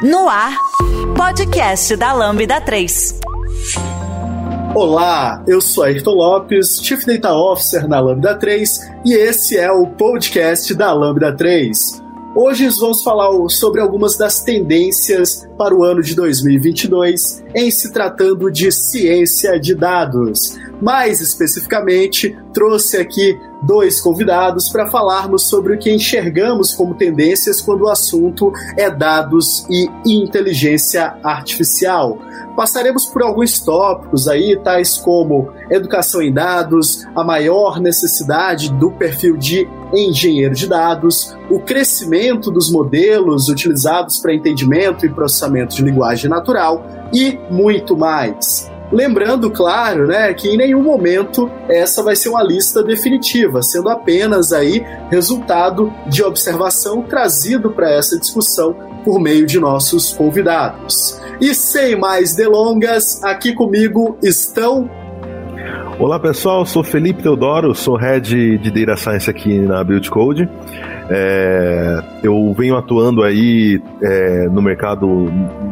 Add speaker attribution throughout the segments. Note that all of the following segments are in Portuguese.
Speaker 1: No ar, podcast da Lambda 3.
Speaker 2: Olá, eu sou Ayrton Lopes, Chief Data Officer na Lambda 3 e esse é o podcast da Lambda 3. Hoje vamos falar sobre algumas das tendências para o ano de 2022 em se tratando de ciência de dados. Mais especificamente, trouxe aqui dois convidados para falarmos sobre o que enxergamos como tendências quando o assunto é dados e inteligência artificial. Passaremos por alguns tópicos aí, tais como educação em dados, a maior necessidade do perfil de engenheiro de dados, o crescimento dos modelos utilizados para entendimento e processamento de linguagem natural e muito mais. Lembrando, claro, né, que em nenhum momento essa vai ser uma lista definitiva, sendo apenas aí resultado de observação trazido para essa discussão por meio de nossos convidados. E sem mais delongas, aqui comigo estão
Speaker 3: Olá pessoal, sou Felipe Teodoro, sou Head de Data Science aqui na Build Code. É, eu venho atuando aí é, no mercado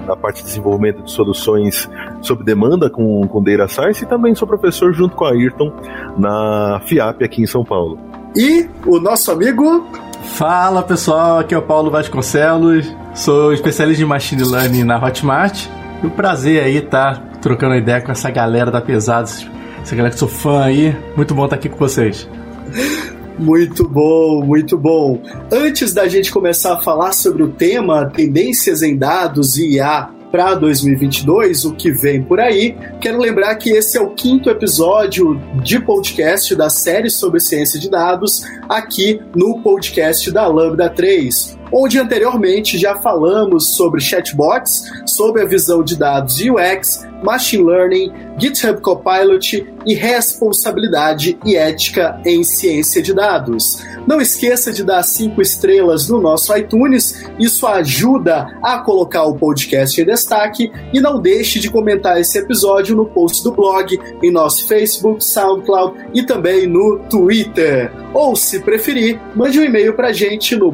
Speaker 3: na parte de desenvolvimento de soluções sob demanda com, com Data Science e também sou professor junto com a Ayrton na FIAP aqui em São Paulo.
Speaker 2: E o nosso amigo
Speaker 4: Fala pessoal, aqui é o Paulo Vasconcelos, sou especialista em Machine Learning na Hotmart. E o prazer aí estar tá trocando ideia com essa galera da Pesados, essa galera que sou fã aí. Muito bom estar tá aqui com vocês.
Speaker 2: Muito bom, muito bom. Antes da gente começar a falar sobre o tema tendências em dados e IA para 2022, o que vem por aí, quero lembrar que esse é o quinto episódio de podcast da série sobre ciência de dados, aqui no podcast da Lambda 3 onde anteriormente já falamos sobre chatbots, sobre a visão de dados UX, machine learning, GitHub Copilot e responsabilidade e ética em ciência de dados. Não esqueça de dar cinco estrelas no nosso iTunes, isso ajuda a colocar o podcast em destaque e não deixe de comentar esse episódio no post do blog, em nosso Facebook, SoundCloud e também no Twitter. Ou, se preferir, mande um e-mail para a gente no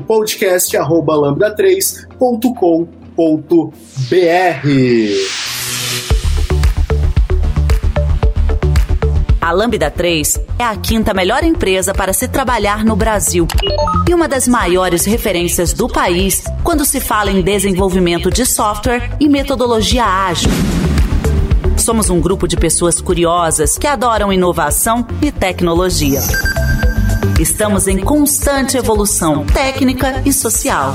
Speaker 2: podcast@lambda3.com.br.
Speaker 1: A Lambda 3 é a quinta melhor empresa para se trabalhar no Brasil e uma das maiores referências do país quando se fala em desenvolvimento de software e metodologia ágil. Somos um grupo de pessoas curiosas que adoram inovação e tecnologia. Estamos em constante evolução técnica e social.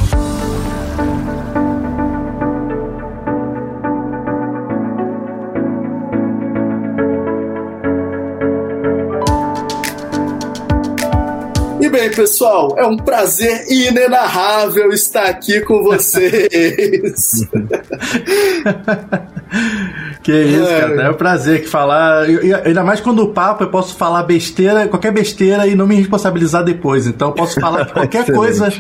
Speaker 2: bem, pessoal? É um prazer inenarrável estar aqui com vocês.
Speaker 4: que isso, é. cara. É um prazer que falar. Ainda mais quando o papo eu posso falar besteira, qualquer besteira e não me responsabilizar depois. Então eu posso falar qualquer coisa,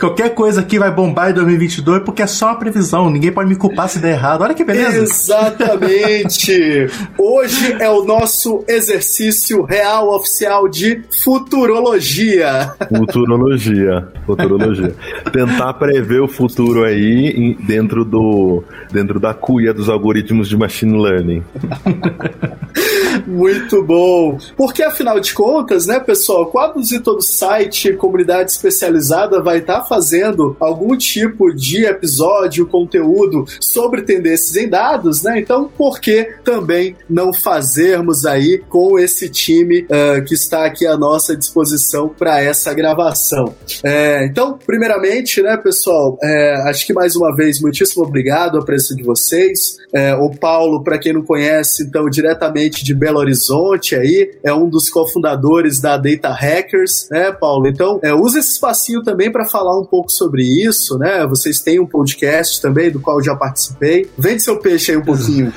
Speaker 4: qualquer coisa que vai bombar em 2022 porque é só uma previsão. Ninguém pode me culpar se der errado. Olha que beleza.
Speaker 2: Exatamente. Hoje é o nosso exercício real oficial de futurologia.
Speaker 3: Futurologia. Futurologia. Tentar prever o futuro aí dentro do dentro da cuia dos algoritmos de machine learning.
Speaker 2: Muito bom. Porque afinal de contas, né, pessoal, quase todo site, comunidade especializada vai estar tá fazendo algum tipo de episódio, conteúdo sobre tendências em dados, né? Então, por que também não fazermos aí com esse time uh, que está aqui à nossa disposição para essa gravação? É, então, primeiramente, né, pessoal, é, acho que mais uma vez, muitíssimo obrigado a presença de vocês. É, o Paulo, para quem não conhece, então, diretamente de Belo Horizonte aí, é um dos cofundadores da Data Hackers, né, Paulo? Então, é, usa esse espacinho também para falar um pouco sobre isso, né? Vocês têm um podcast também, do qual eu já participei. Vende seu peixe aí um pouquinho.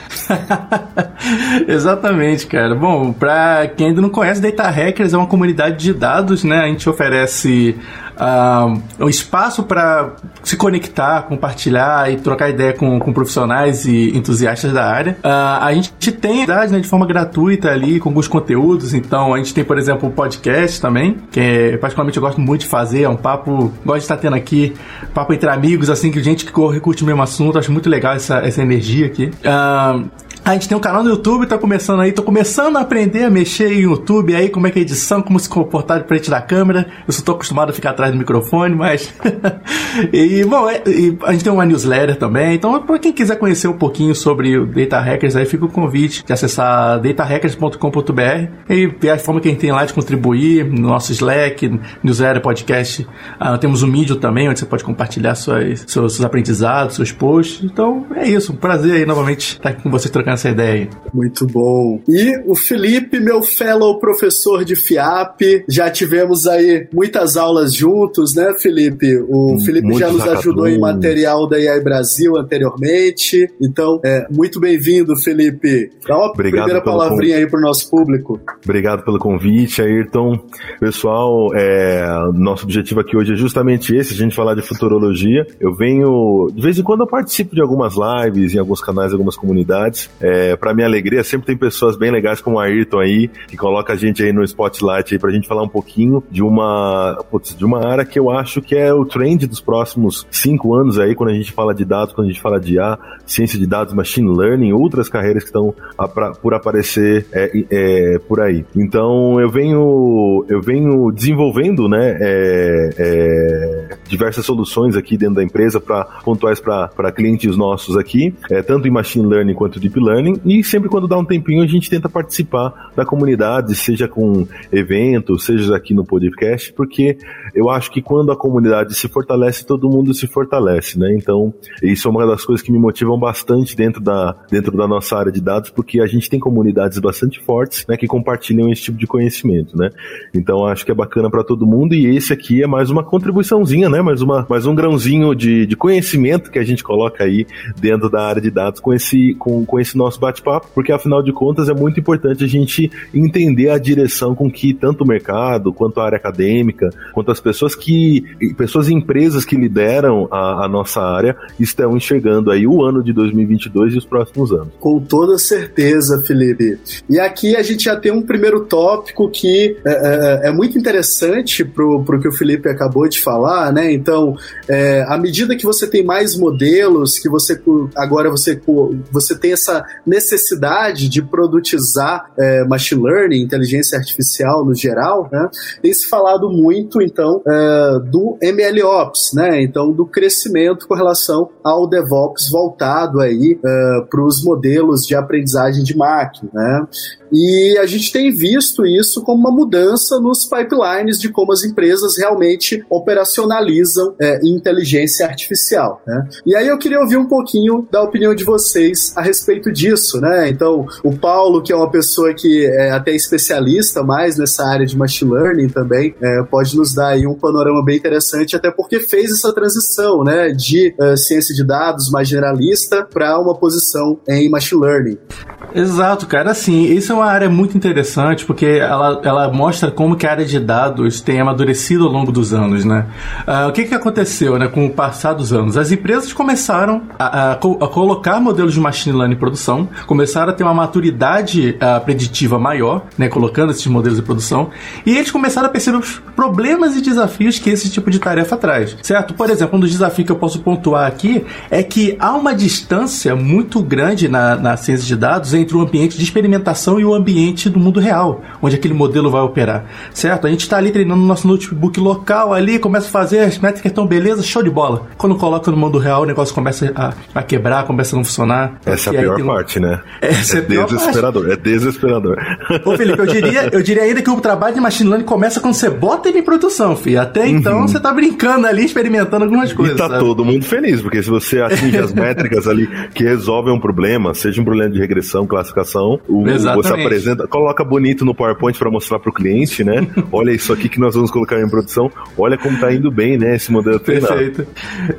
Speaker 4: Exatamente, cara. Bom, para quem ainda não conhece, Data Hackers é uma comunidade de dados, né? A gente oferece uh, um espaço para se conectar, compartilhar e trocar ideia com, com profissionais e entusiastas da área. Uh, a gente tem, né, de forma gratuita ali, com alguns conteúdos. Então, a gente tem, por exemplo, o podcast também, que é, particularmente eu gosto muito de fazer. É um papo, gosto de estar tendo aqui, papo entre amigos, assim, que gente que curte o mesmo assunto. Acho muito legal essa, essa energia aqui. Uh, a gente tem um canal no YouTube, tá começando aí, tô começando a aprender a mexer em YouTube aí, como é que é edição, como se comportar de frente da câmera. Eu só tô acostumado a ficar atrás do microfone, mas. e, bom, é, e a gente tem uma newsletter também. Então, para quem quiser conhecer um pouquinho sobre o Data Hackers, aí fica o convite de acessar datahackers.com.br e ver a forma que a gente tem lá de contribuir no nosso Slack, newsletter, podcast. Ah, temos o Medium também, onde você pode compartilhar suas, seus, seus aprendizados, seus posts. Então, é isso. Um prazer aí novamente estar aqui com vocês trocando essa ideia.
Speaker 2: Muito bom. E o Felipe, meu fellow professor de FIAP, já tivemos aí muitas aulas juntos, né, Felipe? O hum, Felipe muito já nos ajudou em material da AI Brasil anteriormente. Então, é, muito bem-vindo, Felipe. Dá uma Obrigado primeira palavrinha aí para o nosso público.
Speaker 3: Obrigado pelo convite, Ayrton. Pessoal, é, nosso objetivo aqui hoje é justamente esse, a gente falar de futurologia. Eu venho, de vez em quando eu participo de algumas lives em alguns canais, algumas comunidades. É, para minha alegria, sempre tem pessoas bem legais como o Ayrton aí, que coloca a gente aí no spotlight aí pra gente falar um pouquinho de uma, putz, de uma área que eu acho que é o trend dos próximos cinco anos aí, quando a gente fala de dados, quando a gente fala de IA, ciência de dados, machine learning, outras carreiras que estão por aparecer é, é, por aí. Então eu venho, eu venho desenvolvendo, né, é, é diversas soluções aqui dentro da empresa para pontuais para clientes nossos aqui, é, tanto em machine learning quanto deep learning e sempre quando dá um tempinho a gente tenta participar da comunidade, seja com eventos, seja aqui no podcast, porque eu acho que quando a comunidade se fortalece, todo mundo se fortalece, né? Então, isso é uma das coisas que me motivam bastante dentro da, dentro da nossa área de dados, porque a gente tem comunidades bastante fortes, né, que compartilham esse tipo de conhecimento, né? Então, acho que é bacana para todo mundo e esse aqui é mais uma contribuiçãozinha, né? Mais, uma, mais um grãozinho de, de conhecimento que a gente coloca aí dentro da área de dados com esse, com, com esse nosso bate-papo, porque afinal de contas é muito importante a gente entender a direção com que tanto o mercado, quanto a área acadêmica, quanto as pessoas que, pessoas e empresas que lideram a, a nossa área estão enxergando aí o ano de 2022 e os próximos anos.
Speaker 2: Com toda certeza, Felipe. E aqui a gente já tem um primeiro tópico que é, é, é muito interessante pro, pro que o Felipe acabou de falar, né? Então, é, à medida que você tem mais modelos, que você agora você, você tem essa necessidade de produtizar é, machine learning, inteligência artificial no geral, né, tem se falado muito, então, é, do MLOps, né, então, do crescimento com relação ao DevOps voltado aí é, para os modelos de aprendizagem de máquina, né, e a gente tem visto isso como uma mudança nos pipelines de como as empresas realmente operacionalizam é, inteligência artificial. Né? E aí eu queria ouvir um pouquinho da opinião de vocês a respeito disso. Né? Então, o Paulo, que é uma pessoa que é até especialista mais nessa área de machine learning também, é, pode nos dar aí um panorama bem interessante, até porque fez essa transição né, de uh, ciência de dados mais generalista para uma posição em machine learning.
Speaker 4: Exato, cara. Assim, isso é uma área muito interessante porque ela, ela mostra como que a área de dados tem amadurecido ao longo dos anos, né? Uh, o que que aconteceu, né, com o passar dos anos? As empresas começaram a, a, a colocar modelos de machine learning em produção, começaram a ter uma maturidade uh, preditiva maior, né, colocando esses modelos em produção, e eles começaram a perceber os problemas e desafios que esse tipo de tarefa traz, certo? Por exemplo, um dos desafios que eu posso pontuar aqui é que há uma distância muito grande na, na ciência de dados entre o ambiente de experimentação e o ambiente do mundo real, onde aquele modelo vai operar, certo? A gente está ali treinando no nosso notebook local ali, começa a fazer, as métricas estão beleza, show de bola. Quando coloca no mundo real, o negócio começa a, a quebrar, começa a não funcionar.
Speaker 3: Essa é a pior parte, né?
Speaker 4: Essa é, é
Speaker 3: desesperador, parte. é desesperador.
Speaker 4: Ô Felipe, eu diria, eu diria ainda que o trabalho de machine learning começa quando você bota ele em produção, filho. Até então uhum. você tá brincando ali, experimentando algumas coisas.
Speaker 3: E tá
Speaker 4: sabe?
Speaker 3: todo mundo feliz, porque se você atinge as métricas ali que resolvem um problema, seja um problema de regressão, classificação. O, você apresenta, coloca bonito no PowerPoint para mostrar para o cliente, né? Olha isso aqui que nós vamos colocar em produção. Olha como tá indo bem, né? Esse modelo treinado. Perfeito.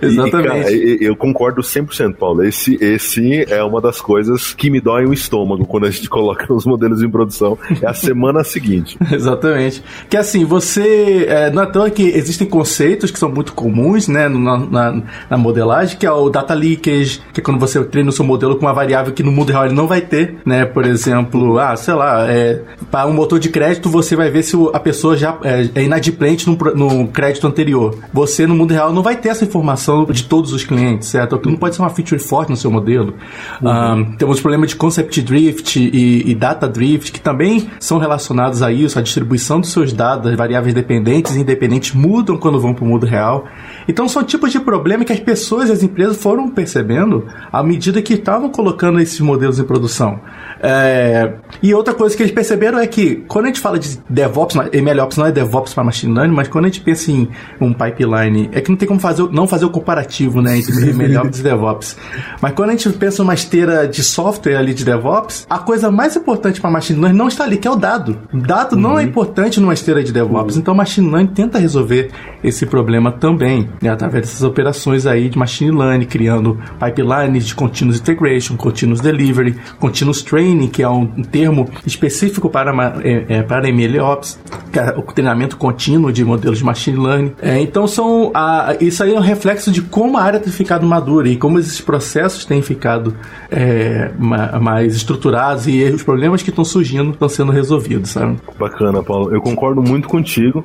Speaker 3: Exatamente. E, cara, eu concordo 100%, Paulo. Esse, esse é uma das coisas que me dói o estômago quando a gente coloca os modelos em produção. É a semana seguinte.
Speaker 4: Exatamente. Que assim, você. É, não é tão que existem conceitos que são muito comuns, né, na, na, na, modelagem, que é o data leakage, que é quando você treina o seu modelo com uma variável que no mundo real ele não vai ter, né? Por exemplo, ah, sei lá, é, para um motor de crédito você vai ver se a pessoa já é, é inadimplente no, no crédito anterior. Você no mundo real não vai ter essa informação de todos os clientes, certo? Aquilo não pode ser uma feature forte no seu modelo. Uhum. Um, temos problema de concept drift e, e, data drift, que também são relacionados a isso, a distribuição dos seus dados, variáveis dependentes e independentes mudam quando vão para o mundo real. Então são tipos de problema que as pessoas e as empresas foram percebendo à medida que estavam colocando esses modelos em produção. know. É... E outra coisa que eles perceberam é que quando a gente fala de DevOps, MLOps não é DevOps para machine learning, mas quando a gente pensa em um pipeline, é que não tem como fazer, não fazer o comparativo né, entre MLOps e DevOps. Mas quando a gente pensa numa esteira de software ali de DevOps, a coisa mais importante para machine learning não está ali, que é o dado. Dado uhum. não é importante numa esteira de DevOps, uhum. então machine learning tenta resolver esse problema também, né, através dessas operações aí de machine learning, criando pipelines de continuous integration, continuous delivery, continuous training, que é um termo específico para, é, é, para MLOps, que é o treinamento contínuo de modelos de machine learning. É, então são a, isso aí é um reflexo de como a área tem ficado madura e como esses processos têm ficado é, mais estruturados e os problemas que estão surgindo estão sendo resolvidos, sabe?
Speaker 3: Bacana, Paulo. Eu concordo muito contigo.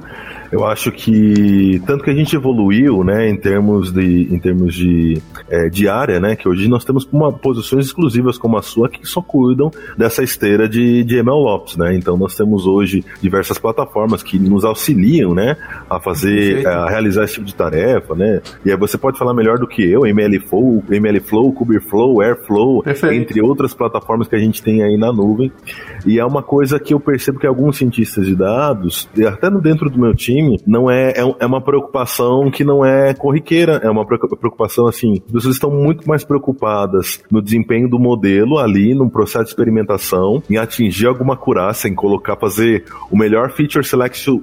Speaker 3: Eu acho que tanto que a gente evoluiu, né, em termos de, em termos de, é, de área, né, que hoje nós temos uma, posições exclusivas como a sua que só cuidam dessa esteira de, de MLOps, né, então nós temos hoje diversas plataformas que nos auxiliam, né, a fazer, a realizar esse tipo de tarefa, né, e aí você pode falar melhor do que eu, MLflow, MLflow, Kubeflow, Airflow, Perfeito. entre outras plataformas que a gente tem aí na nuvem, e é uma coisa que eu percebo que alguns cientistas de dados, até dentro do meu time, não é, é, é, uma preocupação que não é corriqueira, é uma preocupação assim, as pessoas estão muito mais preocupadas no desempenho do modelo ali, no processo de experimentação, em atingir alguma acurácia, em colocar, fazer o melhor feature selection,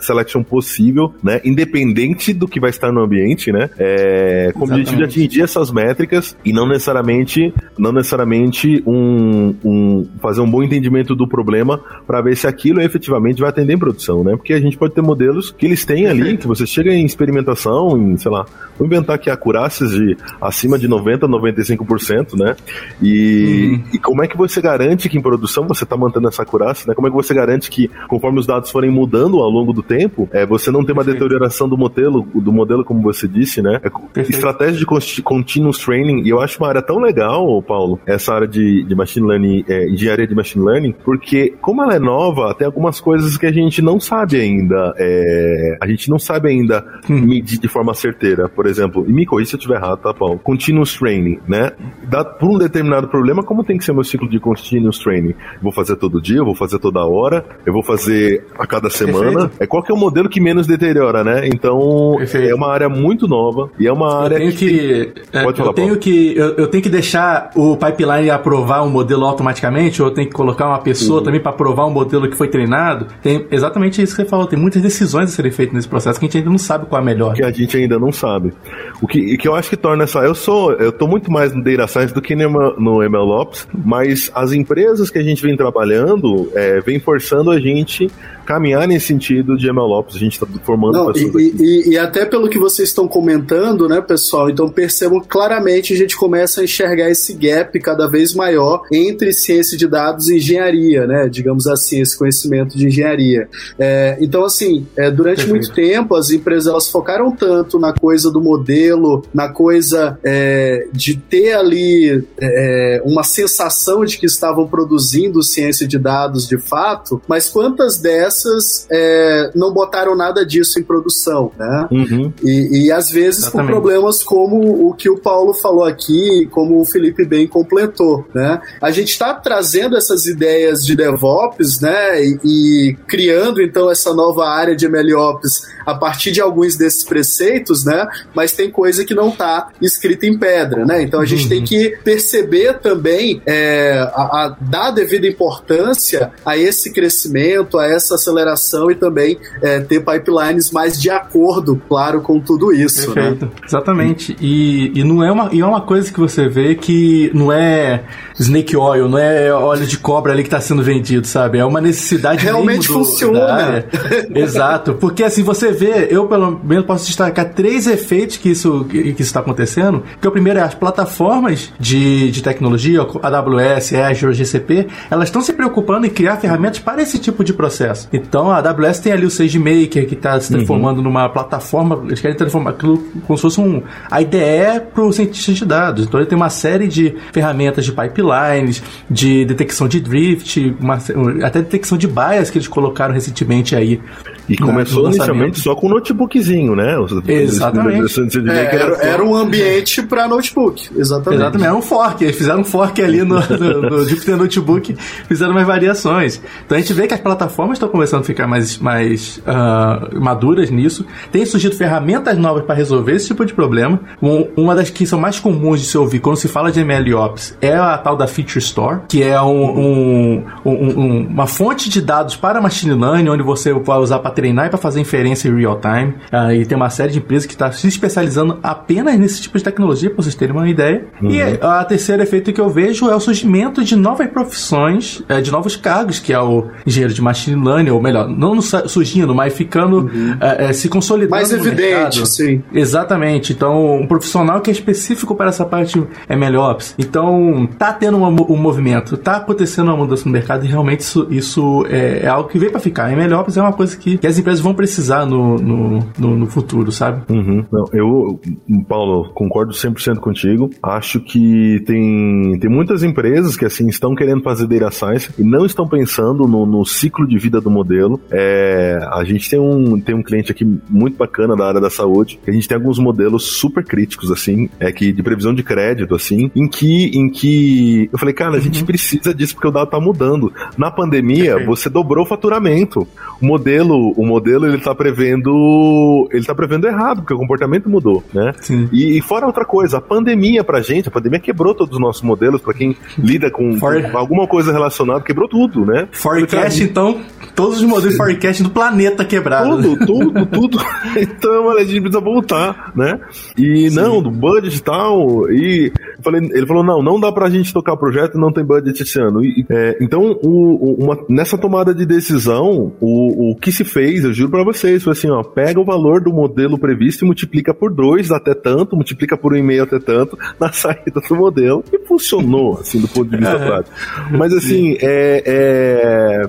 Speaker 3: selection possível, né, independente do que vai estar no ambiente, né, é, com o objetivo de atingir essas métricas e não necessariamente, não necessariamente um, um fazer um bom entendimento do problema para ver se aquilo efetivamente vai atender em produção, né, porque a gente pode ter modelos modelos que eles têm ali, que você chega em experimentação, em, sei lá, vou inventar aqui acurácias de acima de 90%, 95%, né? E, uhum. e como é que você garante que em produção você está mantendo essa acurácia, né? Como é que você garante que, conforme os dados forem mudando ao longo do tempo, é, você não tem uma Perfeito. deterioração do modelo, do modelo, como você disse, né? É, estratégia de continuous training, e eu acho uma área tão legal, Paulo, essa área de, de machine learning, é, engenharia de machine learning, porque como ela é nova, tem algumas coisas que a gente não sabe ainda. É, é, a gente não sabe ainda hum. medir de forma certeira. Por exemplo, e me corrija se eu estiver errado, tá, Paulo? Continuous training, né? Dá, por um determinado problema, como tem que ser meu ciclo de continuous training? vou fazer todo dia, eu vou fazer toda hora, eu vou fazer a cada semana. Perfeito. É qual que é o modelo que menos deteriora, né? Então, Perfeito. é uma área muito nova e é uma eu área
Speaker 4: tenho que, que é, Pode falar, eu tenho Paulo. que eu, eu, tenho que deixar o pipeline aprovar um modelo automaticamente ou eu tenho que colocar uma pessoa uhum. também para aprovar um modelo que foi treinado? Tem exatamente isso que você falou, tem muitas decisões decisões a serem feitas nesse processo que a gente ainda não sabe qual é a melhor.
Speaker 3: Que a gente ainda não sabe. O que, que eu acho que torna essa. Eu sou. Eu tô muito mais no Data Science do que no, no MLOps, mas as empresas que a gente vem trabalhando é, vem forçando a gente caminhar nesse sentido de MLOps. A gente está formando Não,
Speaker 2: pessoas e, e, e, até pelo que vocês estão comentando, né, pessoal? Então percebam claramente a gente começa a enxergar esse gap cada vez maior entre ciência de dados e engenharia, né? Digamos assim, esse conhecimento de engenharia. É, então, assim, é, durante Perfeito. muito tempo as empresas elas focaram tanto na coisa do modelo, na coisa é, de ter ali é, uma sensação de que estavam produzindo ciência de dados de fato, mas quantas dessas essas é, não botaram nada disso em produção, né? Uhum. E, e, às vezes Exatamente. por problemas como o que o Paulo falou aqui, como o Felipe bem completou, né? A gente está trazendo essas ideias de DevOps, né? E, e, criando então essa nova área de de MLOps a partir de alguns desses preceitos, né? Mas tem coisa que não está escrita em pedra, né? Então a gente uhum. tem que perceber também é, a, a, dar devida importância a esse crescimento, a essa aceleração e também é, ter pipelines mais de acordo, claro, com tudo isso.
Speaker 4: Né? Perfeito. Né? Exatamente. E, e não é uma, e é uma coisa que você vê que não é snake oil, não é óleo de cobra ali que está sendo vendido, sabe? É uma necessidade
Speaker 2: realmente funciona.
Speaker 4: Exato, porque assim você vê, eu pelo menos posso destacar três efeitos que isso que, que está acontecendo. Que o primeiro é as plataformas de, de tecnologia, AWS, Azure, GCP, elas estão se preocupando em criar ferramentas para esse tipo de processo. Então a AWS tem ali o SageMaker que está se transformando uhum. numa plataforma, eles querem transformar aquilo como se fosse um a IDE para os cientistas de dados. Então ele tem uma série de ferramentas de pipelines, de detecção de drift, uma, até detecção de bias que eles colocaram recentemente aí.
Speaker 3: E começou inicialmente só com notebookzinho, né?
Speaker 4: Exatamente.
Speaker 2: É, era, era, um ambiente para notebook. Exatamente.
Speaker 4: Exatamente. Era um fork. Eles fizeram um fork ali no, no, no Jupyter Notebook, fizeram umas variações. Então a gente vê que as plataformas estão começando a ficar mais, mais uh, maduras nisso. Tem surgido ferramentas novas para resolver esse tipo de problema. Um, uma das que são mais comuns de se ouvir quando se fala de MLOps é a tal da Feature Store, que é um, um, uma fonte de dados para machine learning, onde você vai usar para treinar e para fazer inferência em real time. Uh, e tem uma série de empresas que está se especializando apenas nesse tipo de tecnologia, para vocês terem uma ideia. Uhum. E a terceiro efeito que eu vejo é o surgimento de novas profissões, é, de novos cargos, que é o engenheiro de machine learning, ou melhor, não surgindo, mas ficando uhum. é, é, se consolidando.
Speaker 2: Mais evidente, sim.
Speaker 4: Exatamente. Então, um profissional que é específico para essa parte MLOps. Então, tá tendo um, um movimento, tá acontecendo uma mudança no mercado e realmente isso, isso é, é algo que veio para ficar. MLOps é uma coisa que, que as empresas vão precisar no, no, no, no futuro, sabe?
Speaker 3: Uhum. Não, eu, Paulo, concordo 100% contigo. Acho que tem, tem muitas empresas que assim estão querendo fazer data science e não estão pensando no, no ciclo de vida do modelo. É, a gente tem um, tem um cliente aqui muito bacana da área da saúde, que a gente tem alguns modelos super críticos, assim, é que de previsão de crédito, assim, em que, em que eu falei, cara, a gente uhum. precisa disso porque o dado tá mudando. Na pandemia, você dobrou o faturamento. O modelo, o modelo ele tá prevendo, ele tá prevendo errado, porque o comportamento mudou, né?
Speaker 4: Sim.
Speaker 3: E, e fora outra coisa, a pandemia pra gente, a pandemia quebrou todos os nossos modelos, pra quem lida com, For... com alguma coisa relacionada, quebrou tudo, né?
Speaker 4: Forecast, então, todos os modelos de forecast do planeta quebrado.
Speaker 3: Tudo, tudo, tudo. então, olha, a gente precisa voltar, né? E Sim. não, do budget e tal, e falei, ele falou, não, não dá pra gente tocar o projeto, não tem budget esse ano. E, é, então, o, o, uma, nessa tomada de decisão, o, o que se fez, eu juro pra vocês, foi assim, ó, pega o valor do modelo previsto e multiplica por dois até tanto, multiplica por um e meio até tanto, na saída do modelo, e funcionou, assim, do ponto de vista prático. Mas, assim, é, é,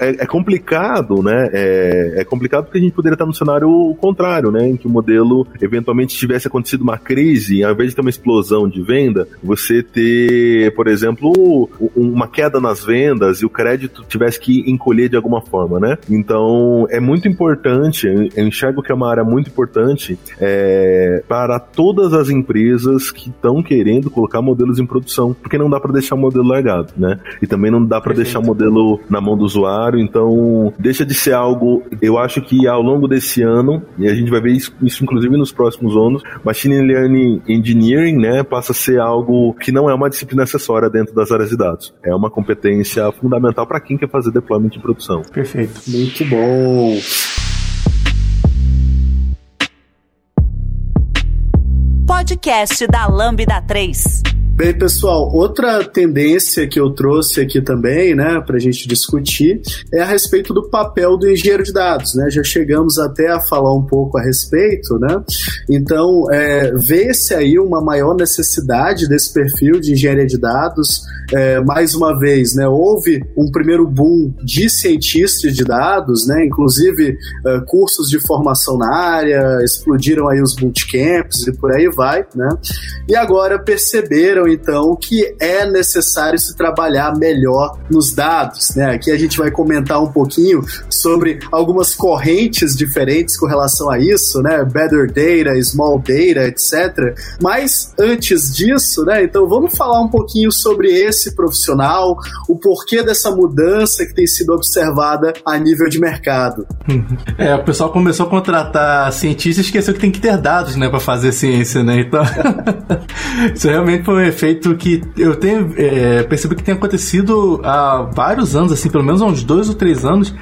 Speaker 3: é, é, complicado, né? É, é complicado porque a gente poderia estar no cenário contrário, né? Em que o modelo, eventualmente, tivesse acontecido uma crise, ao invés de ter uma explosão de venda, você ter, por exemplo, uma queda nas vendas e o crédito tivesse que encolher de alguma forma, né? Então, é muito importante, eu enxergo que é uma área muito importante é, para todas as empresas que estão querendo colocar modelos em produção, porque não dá para deixar o modelo largado, né? E também não dá para deixar o modelo na mão do usuário, então deixa de ser algo, eu acho que ao longo desse ano, e a gente vai ver isso, isso inclusive nos próximos anos, Machine Learning Engineering, né, passa a ser algo que não é uma disciplina acessória dentro das áreas de dados. É uma competência fundamental para quem quer fazer deployment em produção.
Speaker 4: Perfeito.
Speaker 2: Muito bom.
Speaker 1: Podcast da Lambda 3.
Speaker 2: Bem, pessoal, outra tendência que eu trouxe aqui também, né, para a gente discutir, é a respeito do papel do engenheiro de dados, né? Já chegamos até a falar um pouco a respeito, né? Então, é, vê-se aí uma maior necessidade desse perfil de engenharia de dados. É, mais uma vez, né, houve um primeiro boom de cientistas de dados, né? Inclusive é, cursos de formação na área, explodiram aí os bootcamps e por aí vai, né? E agora perceberam então que é necessário se trabalhar melhor nos dados, né? Aqui a gente vai comentar um pouquinho sobre algumas correntes diferentes com relação a isso, né? Better data, small data, etc. Mas antes disso, né? Então vamos falar um pouquinho sobre esse profissional, o porquê dessa mudança que tem sido observada a nível de mercado.
Speaker 4: É, o pessoal começou a contratar cientistas e esqueceu que tem que ter dados, né, para fazer ciência, né? Então, isso realmente foi efeito que eu tenho é, percebi que tem acontecido há vários anos, assim, pelo menos há uns dois ou três anos,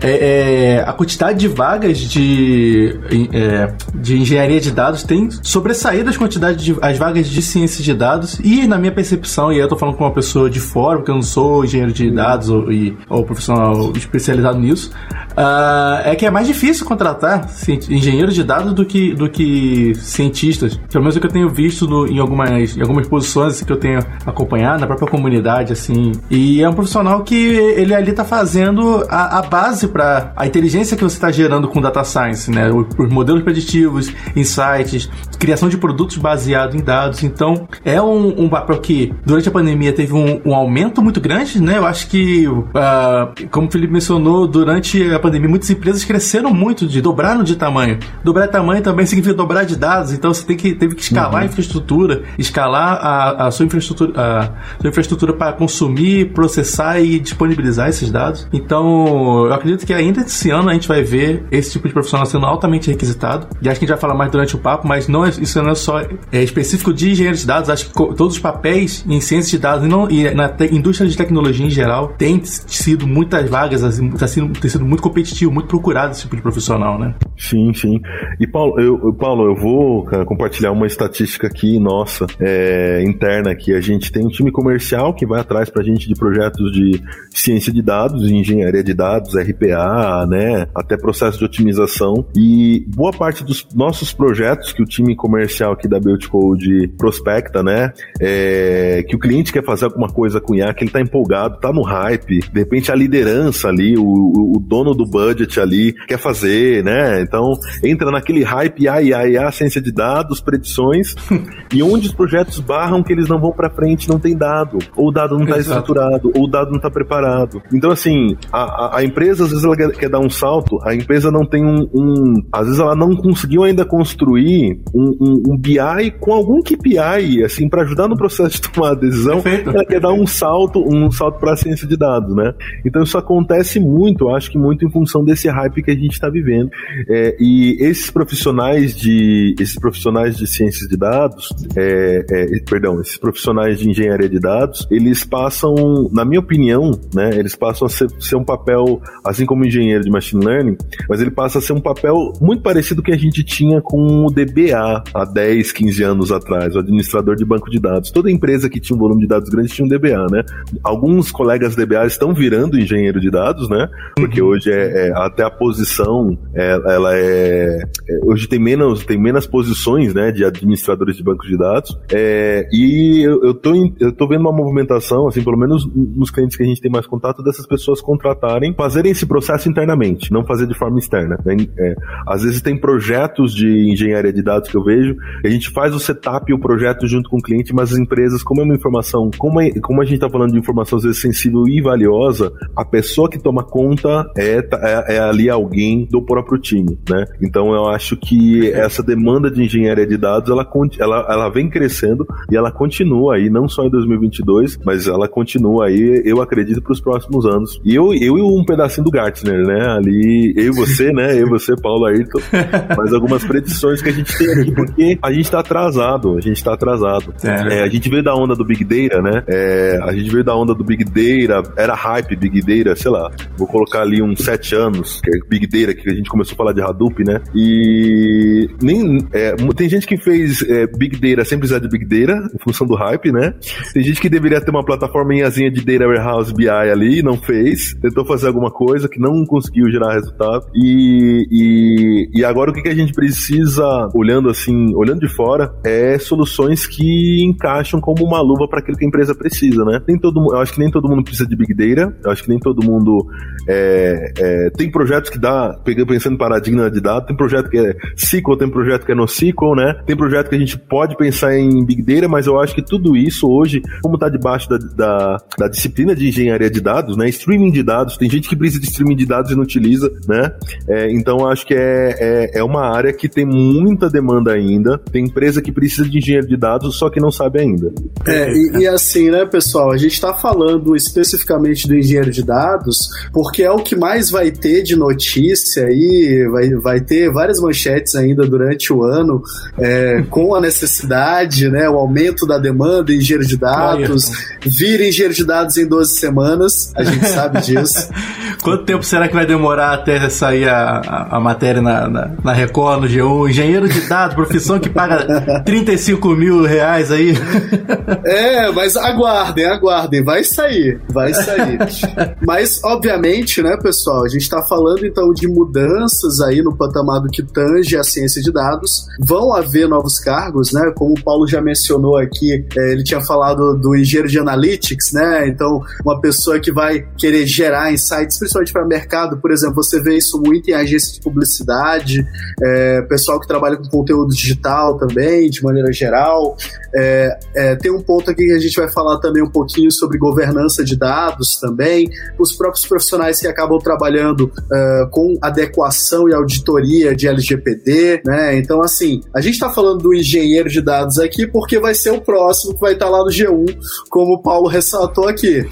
Speaker 4: é, é, a quantidade de vagas de, é, de engenharia de dados tem sobressaído as quantidades de as vagas de ciência de dados e na minha percepção, e eu tô falando com uma pessoa de fora, porque eu não sou engenheiro de dados ou, e, ou profissional especializado nisso, uh, é que é mais difícil contratar engenheiros de dados do que, do que cientistas. Pelo menos o que eu tenho visto no, em, algumas, em algumas posições assim, que eu tenho acompanhado na própria comunidade, assim. E é um profissional que ele ali tá fazendo a, a base para a inteligência que você está gerando com data science, né? Os modelos preditivos, insights, criação de produtos baseados em dados. Então, é um, um papel que durante a pandemia teve um, um aumento muito grande, né? Eu acho que, uh, como o Felipe mencionou, durante a pandemia muitas empresas cresceram muito, de dobraram de tamanho. Dobrar de tamanho também significa dobrar de dados, então você tem que, teve que escalar uhum. a infraestrutura, escalar a, a sua infraestrutura, a sua infraestrutura para consumir, processar e disponibilizar esses dados. Então, eu acredito que ainda esse ano a gente vai ver esse tipo de profissional sendo altamente requisitado. E acho que a gente vai falar mais durante o papo, mas não é, isso não é só é específico de engenheiro de dados. Acho que todos os papéis em ciência de dados e, não, e na te, indústria de tecnologia em geral tem sido muitas vagas, assim, tá sido, tem sido muito competitivo, muito procurado esse tipo de profissional, né?
Speaker 3: Sim, sim. E Paulo, eu, Paulo, eu vou cara, compartilhar uma estatística aqui nossa, é, interna aqui. A gente tem um time comercial que vai atrás pra gente de projetos de ciência de dados, engenharia de dados, RPA, né, até processo de otimização. E boa parte dos nossos projetos que o time comercial aqui da Build Code prospecta, né, é, que o cliente quer fazer alguma coisa com IA, que ele tá empolgado, tá no hype, de repente a liderança ali, o, o dono do budget ali quer fazer, né, então entra naquele hype IA, IA, IA, ciência de dados, predições, e onde os projetos barram que eles não vão para frente, não tem dado, ou o dado não tá Exato. estruturado, ou o dado não tá preparado. Então, assim, a, a, a empresa, às vezes, ela quer, quer, dar um salto, a empresa não tem um, um, Às vezes, ela não conseguiu ainda construir um, um, um BI com algum KPI, assim, para ajudar no processo de tomar a decisão. Perfeito. Ela quer dar um salto, um salto para a ciência de dados, né? Então, isso acontece muito, acho que muito em função desse hype que a gente está vivendo. É, e esses profissionais de esses profissionais de ciências de dados, é, é, perdão, esses profissionais de engenharia de dados, eles passam, na minha opinião, né, eles passam a ser, ser um papel, assim como engenheiro de machine learning, mas ele passa a ser um papel muito parecido que a gente tinha com o DBA há 10, 15 anos atrás, o administrador de banco de dados. Toda empresa que tinha um volume de dados grande tinha um DBA, né? Alguns colegas DBA estão virando engenheiro de dados, né? Porque uhum. hoje é, é, até a posição, é, ela é, é, hoje tem menos, tem menos posições, né, de administradores de bancos de dados. É, e eu, eu tô, eu tô vendo uma movimentação, assim, pelo menos nos clientes que a gente tem mais contato, dessas pessoas contratarem, fazerem esse processo internamente, não fazer de forma externa. Né? É, às vezes tem projetos de engenharia de dados que eu vejo, a gente faz o setup e o projeto junto com o cliente, mas as empresas, como é uma informação, como, é, como a gente está falando de informação às vezes sensível e valiosa, a pessoa que toma conta é, é, é ali alguém do próprio time, né? Então eu acho que essa demanda de engenharia de dados, ela, ela, ela vem crescendo e ela continua aí, não só em 2022, mas ela continua aí, eu acredito, para os próximos anos. E eu, eu e um pedacinho do Gartner, né? Ali, eu e você, né? Eu e você, Paulo Ayrton, mas algumas predições que a gente tem aqui, porque a gente está atrasado, a gente está atrasado. É. É, a gente veio da onda do Big Data, né? É, a gente veio da onda do Big Data, era hype Big Data, sei lá, vou colocar ali uns sete anos, que é Big Data, que a gente começou a falar de Hadoop, né? E nem, é, tem gente que fez é, Big Data sem precisar de Big Data, função do hype, né? Tem gente que deveria ter uma plataforma de Data Warehouse BI ali, não fez, tentou fazer alguma coisa que não conseguiu gerar resultado. E, e, e agora o que, que a gente precisa, olhando assim, olhando de fora, é soluções que encaixam como uma luva para aquilo que a empresa precisa, né? Nem todo, eu acho que nem todo mundo precisa de Big Data, eu acho que nem todo mundo é, é, tem projetos que dá, pensando em paradigma de dados, tem projeto que é SQL, tem projeto que é NoSQL, né? Tem projeto que a gente pode pensar em Big Data, mas eu, eu acho que tudo isso hoje, como está debaixo da, da, da, disciplina de engenharia de dados, né? Streaming de dados, tem gente que precisa de streaming de dados e não utiliza, né? É, então acho que é, é, é uma área que tem muita demanda ainda. Tem empresa que precisa de engenheiro de dados, só que não sabe ainda.
Speaker 2: É, e, e assim, né, pessoal, a gente está falando especificamente do engenheiro de dados, porque é o que mais vai ter de notícia aí, vai, vai ter várias manchetes ainda durante o ano, é, com a necessidade, né, o aumento da demanda em engenheiro de dados, vir engenheiro de dados em 12 semanas, a gente sabe disso.
Speaker 4: Quanto tempo será que vai demorar até sair a, a, a matéria na, na, na, Record, no G1? Engenheiro de dados, profissão que paga 35 mil reais aí.
Speaker 2: É, mas aguardem, aguardem, vai sair, vai sair. mas, obviamente, né, pessoal, a gente está falando então de mudanças aí no patamar do que tange a ciência de dados. Vão haver novos cargos, né? Como o Paulo já mencionou aqui, é, ele tinha falado do engenheiro de analytics, né? Então, uma pessoa que vai querer gerar insights, principalmente para mercado, por exemplo, você vê isso muito em agências de publicidade, é, pessoal que trabalha com conteúdo digital também, de maneira geral. É, é, tem um ponto aqui que a gente vai falar também um pouquinho sobre governança de dados também, os próprios profissionais que acabam trabalhando uh, com adequação e auditoria de LGPD, né? Então, assim, a gente está falando do engenheiro de dados aqui porque vai ser o próximo que vai estar tá lá no G1, como o Paulo ressaltou aqui.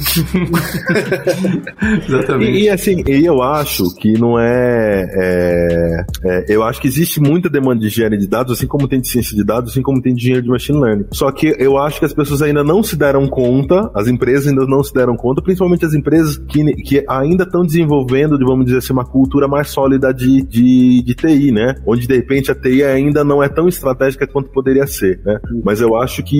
Speaker 3: Exatamente. E, e, assim, eu acho que não é, é, é, Eu acho que existe muita demanda de engenharia de dados, assim como tem de ciência de dados, assim como tem de engenharia de machine learning. Só que eu acho que as pessoas ainda não se deram conta, as empresas ainda não se deram conta, principalmente as empresas que, que ainda estão desenvolvendo, vamos dizer assim, uma cultura mais sólida de, de, de TI, né? Onde de repente a TI ainda não é tão estratégica quanto poderia ser, né? Mas eu acho que,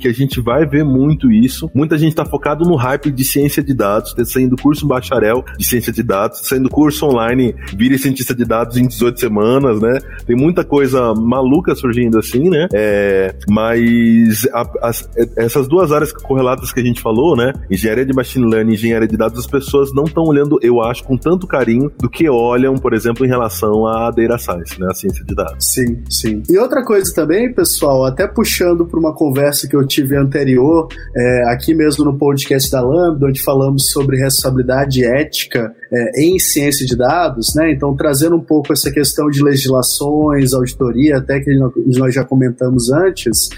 Speaker 3: que a gente vai ver muito isso. Muita gente está focado no hype de ciência de dados, tá saindo curso bacharel de ciência de dados, saindo curso online, vire cientista de dados em 18 semanas, né? Tem muita coisa maluca surgindo assim, né? É, mas a, as, essas duas áreas correlatas que a gente falou, né? Engenharia de machine learning engenharia de dados, as pessoas não estão olhando, eu acho, com tanto carinho do que olham, por exemplo, em relação à data science, né? A ciência de dados.
Speaker 2: Sim, sim. E outra coisa também, pessoal, até puxando para uma conversa que eu tive anterior, é, aqui mesmo no podcast da Lambda, onde falamos sobre responsabilidade ética é, em ciência de dados, né? Então, trazendo um pouco essa questão de legislações, auditoria, até que nós já comentamos antes,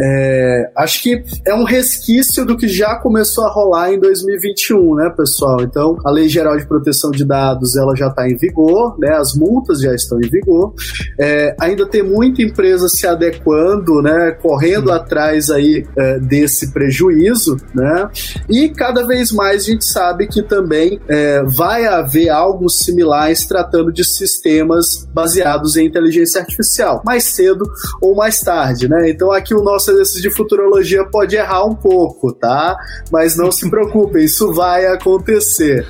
Speaker 2: é, acho que é um resquício do que já começou a rolar em 2021, né, pessoal? Então, a Lei Geral de Proteção de Dados, ela já está em vigor, né? As multas já estão em vigor. É, ainda tem muita empresa se adequando, né? Correndo atrás aí é, desse prejuízo, né? E cada vez mais a gente sabe que também é, vai haver algo similar se tratando de sistemas baseados em inteligência artificial, mais cedo ou mais tarde, né? Então aqui o nosso exercício de futurologia pode errar um pouco, tá? Mas não se preocupem, isso vai acontecer.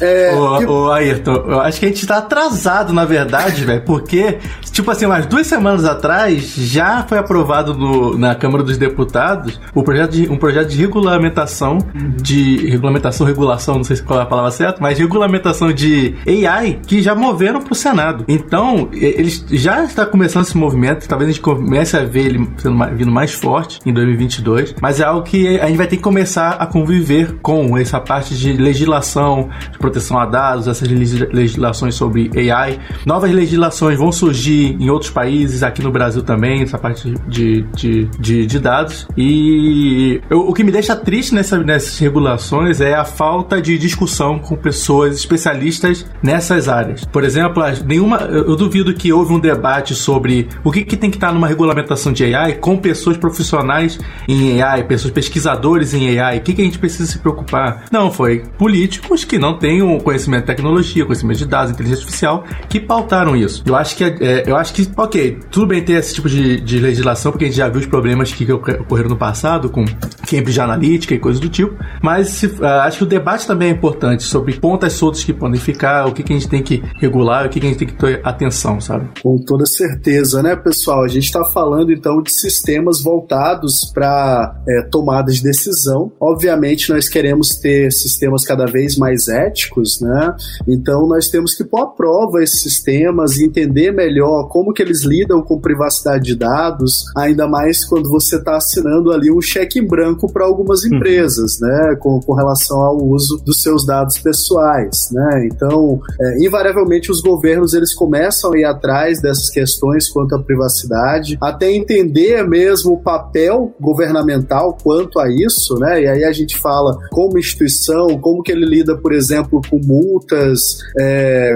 Speaker 4: É, ô, que... ô, Ayrton, eu acho que a gente tá atrasado, na verdade, velho, porque, tipo assim, umas duas semanas atrás já foi aprovado no, na Câmara dos Deputados o projeto de, um projeto de regulamentação, de regulamentação, regulação, não sei qual é a palavra certa, mas regulamentação de AI que já moveram pro Senado. Então, eles já está começando esse movimento, talvez a gente comece a ver ele sendo mais, vindo mais forte em 2022, mas é algo que a gente vai ter que começar a conviver com essa parte de legislação, de proteção a dados, essas legislações sobre AI. Novas legislações vão surgir em outros países, aqui no Brasil também, essa parte de, de, de, de dados. E eu, o que me deixa triste nessa, nessas regulações é a falta de discussão com pessoas especialistas nessas áreas. Por exemplo, nenhuma, eu duvido que houve um debate sobre o que, que tem que estar numa regulamentação de AI com pessoas profissionais em AI, pessoas pesquisadores em AI. O que, que a gente precisa se preocupar? Não, foi políticos que não têm o conhecimento de tecnologia, conhecimento de dados, inteligência artificial, que pautaram isso. Eu acho que, é, eu acho que ok, tudo bem ter esse tipo de, de legislação, porque a gente já viu problemas que, ocorreram no passado com Cambridge Analytica e coisas do tipo, mas se, uh, acho que o debate também é importante sobre pontas soltas que podem ficar, o que, que a gente tem que regular, o que, que a gente tem que ter atenção, sabe?
Speaker 2: Com toda certeza, né, pessoal? A gente está falando então de sistemas voltados para é, tomada de decisão. Obviamente, nós queremos ter sistemas cada vez mais éticos, né? Então, nós temos que pôr à prova esses sistemas entender melhor como que eles lidam com privacidade de dados, ainda mais quando você está assinando ali um cheque em branco para algumas uhum. empresas, né? Com, com relação ao uso dos seus dados pessoais, né? Então, é, invariavelmente, os governos eles começam a ir atrás dessas questões quanto à privacidade, até entender mesmo o papel governamental quanto a isso, né? E aí a gente fala como instituição, como que ele lida, por exemplo, com multas, é,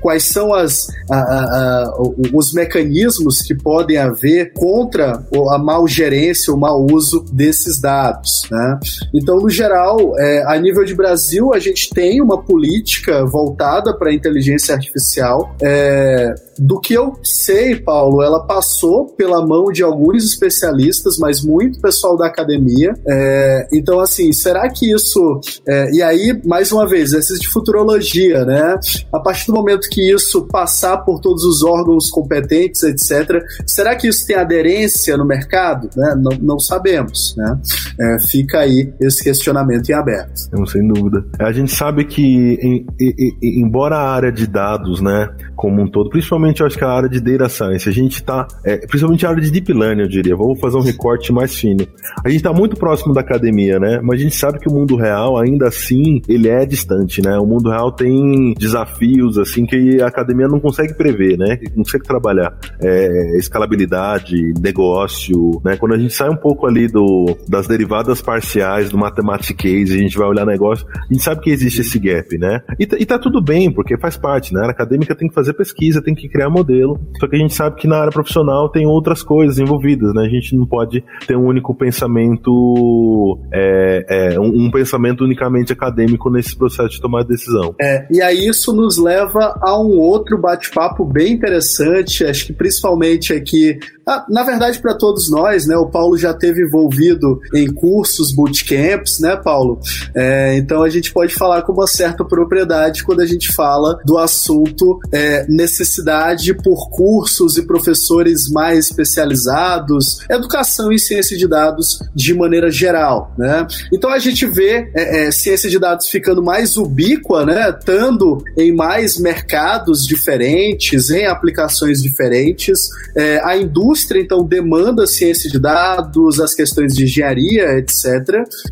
Speaker 2: quais são as, a, a, a, os mecanismos que podem haver contra a mal gerência, o mau uso desses dados, né? Então, no geral, é, a nível de Brasil, a gente tem uma política voltada para a inteligência artificial. É, do que eu sei, Paulo, ela passou pela mão de alguns especialistas, mas muito pessoal da academia. É, então, assim, será que isso. É, e aí, mais uma vez, exercício de futurologia, né? A partir do momento que isso passar por todos os órgãos competentes, etc., será que isso tem aderência no mercado? Né? Não, não sabemos, né? É, fica aí esse questionamento em aberto.
Speaker 3: Sem dúvida. A gente sabe que, em, em, embora a área de dados, né, como um todo, principalmente principalmente eu acho que a área de data science, a gente está, é, principalmente a área de deep learning, eu diria, vou fazer um recorte mais fino. A gente está muito próximo da academia, né? Mas a gente sabe que o mundo real, ainda assim, ele é distante, né? O mundo real tem desafios, assim, que a academia não consegue prever, né? Não consegue trabalhar. É, escalabilidade, negócio, né? Quando a gente sai um pouco ali do, das derivadas parciais, do mathematics, a gente vai olhar negócio, a gente sabe que existe esse gap, né? E, e tá tudo bem, porque faz parte, né? A acadêmica tem que fazer pesquisa, tem que criar modelo. Só que a gente sabe que na área profissional tem outras coisas envolvidas, né? A gente não pode ter um único pensamento, é, é, um, um, pensamento unicamente acadêmico nesse processo de tomar decisão.
Speaker 2: É, e aí isso nos leva a um outro bate-papo bem interessante, acho que principalmente aqui ah, na verdade, para todos nós, né? O Paulo já teve envolvido em cursos, bootcamps, né, Paulo? É, então a gente pode falar com uma certa propriedade quando a gente fala do assunto é, necessidade por cursos e professores mais especializados, educação em ciência de dados de maneira geral, né? Então a gente vê é, é ciência de dados ficando mais ubíqua, né? Estando em mais mercados diferentes, em aplicações diferentes, é, a indústria indústria, então, demanda ciência de dados, as questões de engenharia, etc.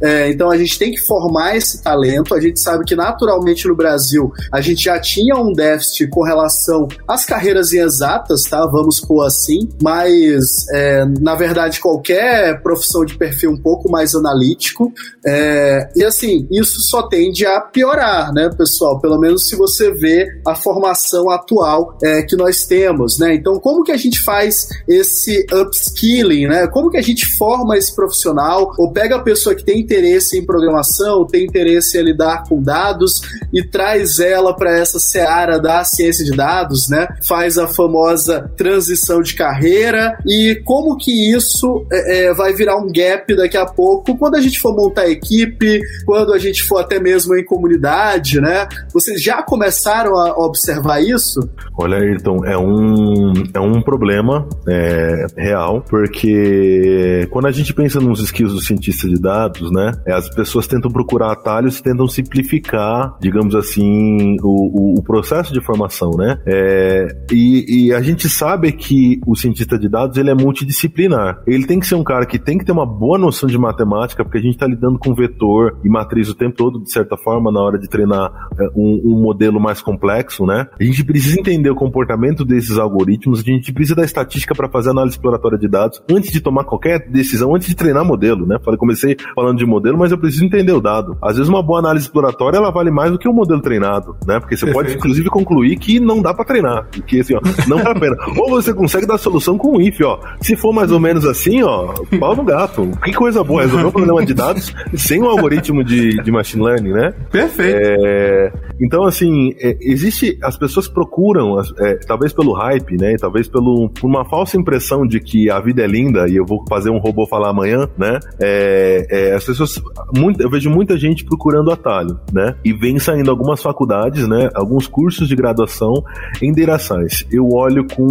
Speaker 2: É, então, a gente tem que formar esse talento. A gente sabe que, naturalmente, no Brasil, a gente já tinha um déficit com relação às carreiras exatas, tá? Vamos pôr assim. Mas, é, na verdade, qualquer profissão de perfil um pouco mais analítico. É, e, assim, isso só tende a piorar, né, pessoal? Pelo menos se você vê a formação atual é, que nós temos, né? Então, como que a gente faz esse upskilling, né? Como que a gente forma esse profissional ou pega a pessoa que tem interesse em programação, tem interesse em lidar com dados e traz ela para essa seara da ciência de dados, né? Faz a famosa transição de carreira e como que isso é, é, vai virar um gap daqui a pouco quando a gente for montar equipe, quando a gente for até mesmo em comunidade, né? Vocês já começaram a observar isso?
Speaker 3: Olha, Ayrton, é um, é um problema. É real, porque quando a gente pensa nos skills do cientista de dados, né, é, as pessoas tentam procurar atalhos tentam simplificar, digamos assim, o, o, o processo de formação, né? É, e, e, a gente sabe que o cientista de dados ele é multidisciplinar. Ele tem que ser um cara que tem que ter uma boa noção de matemática, porque a gente está lidando com vetor e matriz o tempo todo, de certa forma, na hora de treinar é, um, um modelo mais complexo, né? A gente precisa entender o comportamento desses algoritmos, a gente precisa da estatística para fazer análise exploratória de dados antes de tomar qualquer decisão, antes de treinar modelo, né? Falei, comecei falando de modelo, mas eu preciso entender o dado. Às vezes uma boa análise exploratória ela vale mais do que um modelo treinado, né? Porque você pode inclusive concluir que não dá para treinar, que assim, ó, não vale a pena. Ou você consegue dar solução com um if, ó. Se for mais ou menos assim, ó, pau no gato. Que coisa boa, resolver um problema de dados sem um algoritmo de, de machine learning, né?
Speaker 4: Perfeito.
Speaker 3: É... Então, assim, é, existe. As pessoas procuram, é, talvez pelo hype, né? Talvez pelo, por uma falsa impressão de que a vida é linda e eu vou fazer um robô falar amanhã, né? É, é, as pessoas. Muito, eu vejo muita gente procurando atalho, né? E vem saindo algumas faculdades, né? Alguns cursos de graduação em Eu olho com.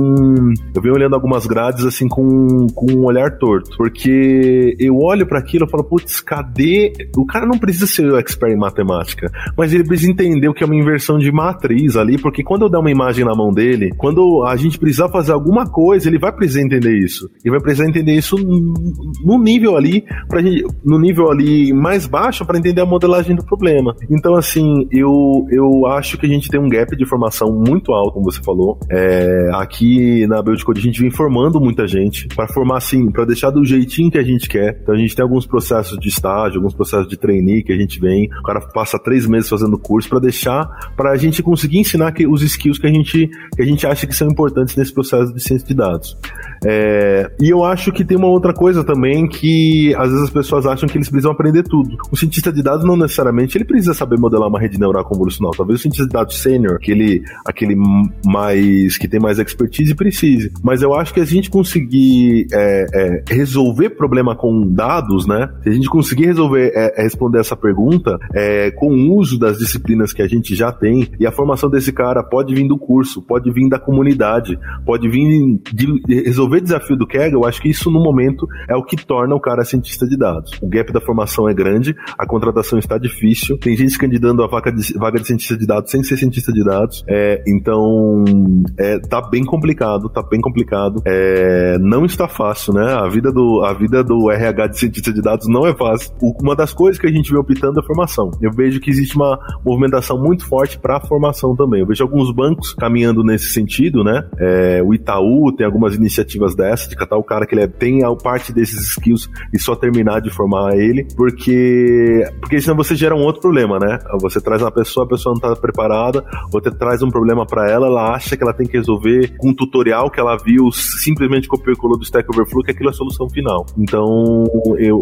Speaker 3: Eu venho olhando algumas grades assim com, com um olhar torto. Porque eu olho para aquilo e falo, putz, cadê. O cara não precisa ser o expert em matemática, mas ele precisa entender o que é uma inversão de matriz ali, porque quando eu der uma imagem na mão dele, quando a gente precisar fazer alguma coisa, ele vai precisar entender isso. Ele vai precisar entender isso no nível ali, pra gente, no nível ali mais baixo para entender a modelagem do problema. Então, assim, eu, eu acho que a gente tem um gap de formação muito alto, como você falou. É, aqui na Build Code a gente vem formando muita gente para formar assim, para deixar do jeitinho que a gente quer. Então a gente tem alguns processos de estágio, alguns processos de trainee que a gente vem, o cara passa três meses fazendo curso para deixar, para a gente conseguir ensinar que, os skills que a gente que a gente acha que são importantes nesse processo de ciência de dados. É, e eu acho que tem uma outra coisa também que às vezes as pessoas acham que eles precisam aprender tudo. O cientista de dados não necessariamente ele precisa saber modelar uma rede neural convolucional. Talvez o cientista de dados sênior, aquele, aquele mais que tem mais expertise, precise. Mas eu acho que a gente conseguir é, é, resolver problema com dados, né? Se a gente conseguir resolver é, é, responder essa pergunta é, com o uso das disciplinas que a gente já tem e a formação desse cara pode vir do curso, pode vir da comunidade, pode vir de resolver desafio do Kaggle, eu acho que isso no momento é o que torna o cara cientista de dados. O gap da formação é grande, a contratação está difícil, tem gente candidando a vaga de, vaga de cientista de dados sem ser cientista de dados, é, então é, tá bem complicado, tá bem complicado. É, não está fácil, né? A vida do, a vida do RH de cientista de dados não é fácil. Uma das coisas que a gente vê optando é a formação. Eu vejo que existe uma movimentação muito forte para a formação também. Eu vejo alguns bancos caminhando nesse sentido, né? É, o Itaú tem algumas iniciativas dessas, de catar o cara que ele é, tem a parte desses skills e só terminar de formar ele, porque porque senão você gera um outro problema, né? Você traz uma pessoa, a pessoa não está preparada, você traz um problema para ela, ela acha que ela tem que resolver com um tutorial que ela viu, simplesmente copiou e colou do Stack Overflow, que aquilo é a solução final. Então, eu,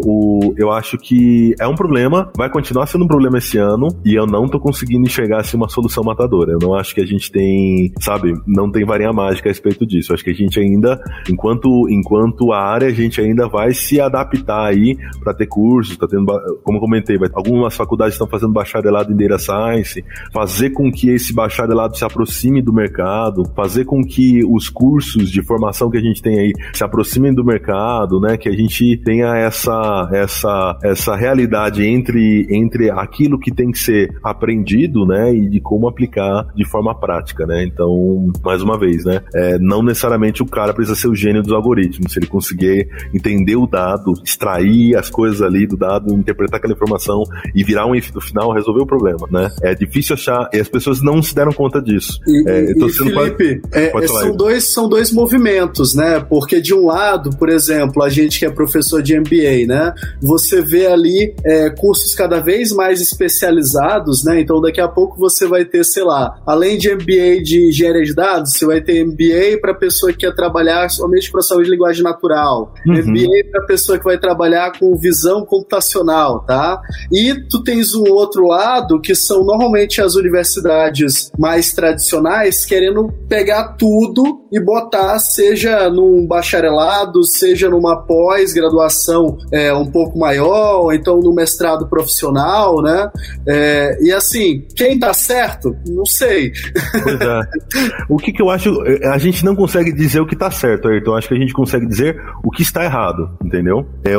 Speaker 3: eu acho que é um problema, vai continuar sendo um problema esse ano, e eu não tô conseguindo enxergar assim uma solução matadora. Eu não acho que a gente tem, sabe, não tem varinha mágica a respeito disso. Eu acho que a gente ainda, enquanto, enquanto a área, a gente ainda vai se adaptar aí para ter cursos, tá tendo, como eu comentei, vai, algumas faculdades estão fazendo bacharelado em Data Science, fazer com que esse bacharelado se aproxime do mercado, fazer com que os cursos de formação que a gente tem aí se aproximem do mercado, né? Que a gente tenha essa essa essa realidade entre entre aquilo que tem que ser aprendido, né? E de como aplicar de forma prática, né? Então, mais uma vez, né? É, não necessariamente o cara precisa ser o gênio dos algoritmos. Se ele conseguir entender o dado, extrair as coisas ali do dado, interpretar aquela informação e virar um if no final, resolver o problema, né? É difícil achar e as pessoas não se deram conta disso.
Speaker 2: E, é, e Felipe, é, são, dois, são dois movimentos, né? Porque de um lado, por exemplo, a gente que é professor de MBA, né? Você vê ali é, cursos cada vez mais especializados, né? Então daqui a pouco você vai ter, sei lá, além de MBA de engenharia de dados, você vai ter MBA para pessoa que quer trabalhar somente para saúde e linguagem natural, uhum. MBA para pessoa que vai trabalhar com visão computacional, tá? E tu tens um outro lado que são normalmente as universidades mais tradicionais querendo pegar tudo e botar, seja num bacharelado, seja numa pós-graduação é, um pouco maior, ou então no mestrado profissional, né? É, e assim, quem tá certo? Não sei.
Speaker 3: É. O que, que eu acho, a gente não consegue dizer o que tá certo, Ayrton. Acho que a gente consegue dizer o que está errado, entendeu? É,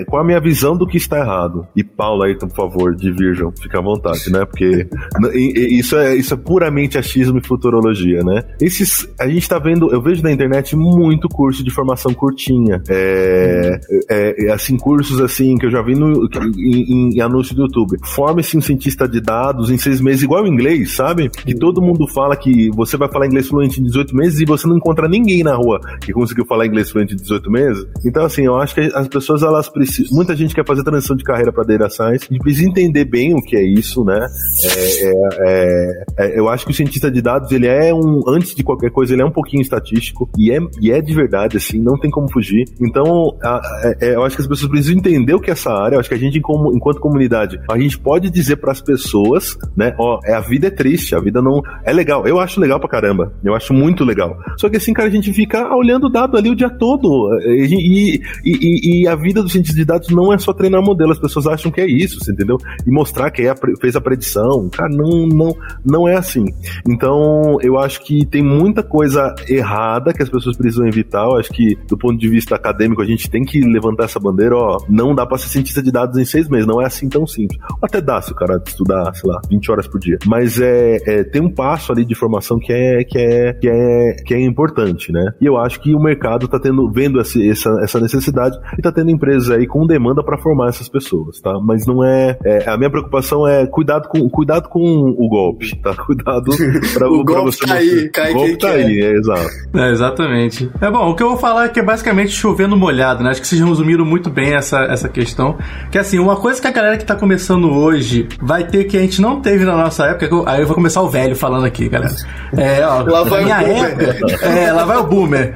Speaker 3: é, qual a minha visão do que está errado? E Paula, Ayrton, por favor, divirjam, fica à vontade, né? Porque isso é, isso é puramente achismo e futurologia, né? Esses, a gente tá vendo, eu vejo na internet muito curso de formação curtinha. É, é, é assim, cursos assim que eu já vi no, em, em anúncio do YouTube. Forme-se um cientista de dados em seis meses, igual o inglês, sabe? Que todo mundo fala que você vai falar inglês fluente em 18 meses e você não encontra ninguém na rua que conseguiu falar inglês em 18 meses. Então, assim, eu acho que as pessoas, elas precisam. Muita gente quer fazer transição de carreira para Data Science, gente precisa entender bem o que é isso, né? É, é, é, eu acho que o cientista de dados, ele é um, antes de qualquer coisa, ele é um pouquinho estatístico e é, e é de verdade, assim, não tem como fugir. Então, a, a, é, eu acho que as pessoas precisam entender o que é essa área. Eu acho que a gente, enquanto comunidade, a gente pode dizer para as pessoas, né? Ó, é, a vida é triste, a vida não. É legal, eu acho legal pra caramba. Eu acho muito legal. Só que assim, cara, a gente fica olhando o dado ali o dia todo. E, e, e, a vida do cientista de dados não é só treinar modelo, as pessoas acham que é isso, entendeu? E mostrar que é, fez a predição. Cara, não, não, não é assim. Então, eu acho que tem muita coisa errada que as pessoas precisam evitar. Eu acho que, do ponto de vista acadêmico, a gente tem que levantar essa bandeira, ó, não dá pra ser cientista de dados em seis meses, não é assim tão simples. Até dá se o cara estudar, sei lá, 20 horas por dia. Mas é, é tem um passo ali de formação que é, que é, que é, que é importante, né? E eu acho que o mercado tá tendo, vendo essa, essa necessidade e tá tendo empresas aí com demanda para formar essas pessoas, tá? Mas não é, é, a minha preocupação é cuidado com, cuidado com o golpe, tá? Cuidado
Speaker 2: para o golpe você tá aí, cai o golpe tá aí,
Speaker 3: é exato.
Speaker 4: É, exatamente. É bom, o que eu vou falar é que é basicamente chovendo molhado, né? Acho que vocês resumiram muito bem essa, essa questão. Que assim, uma coisa que a galera que tá começando hoje vai ter que a gente não teve na nossa época, aí eu vou começar o velho falando aqui, galera. É, ó,
Speaker 2: lá vai minha o
Speaker 4: época, é, lá vai o boomer.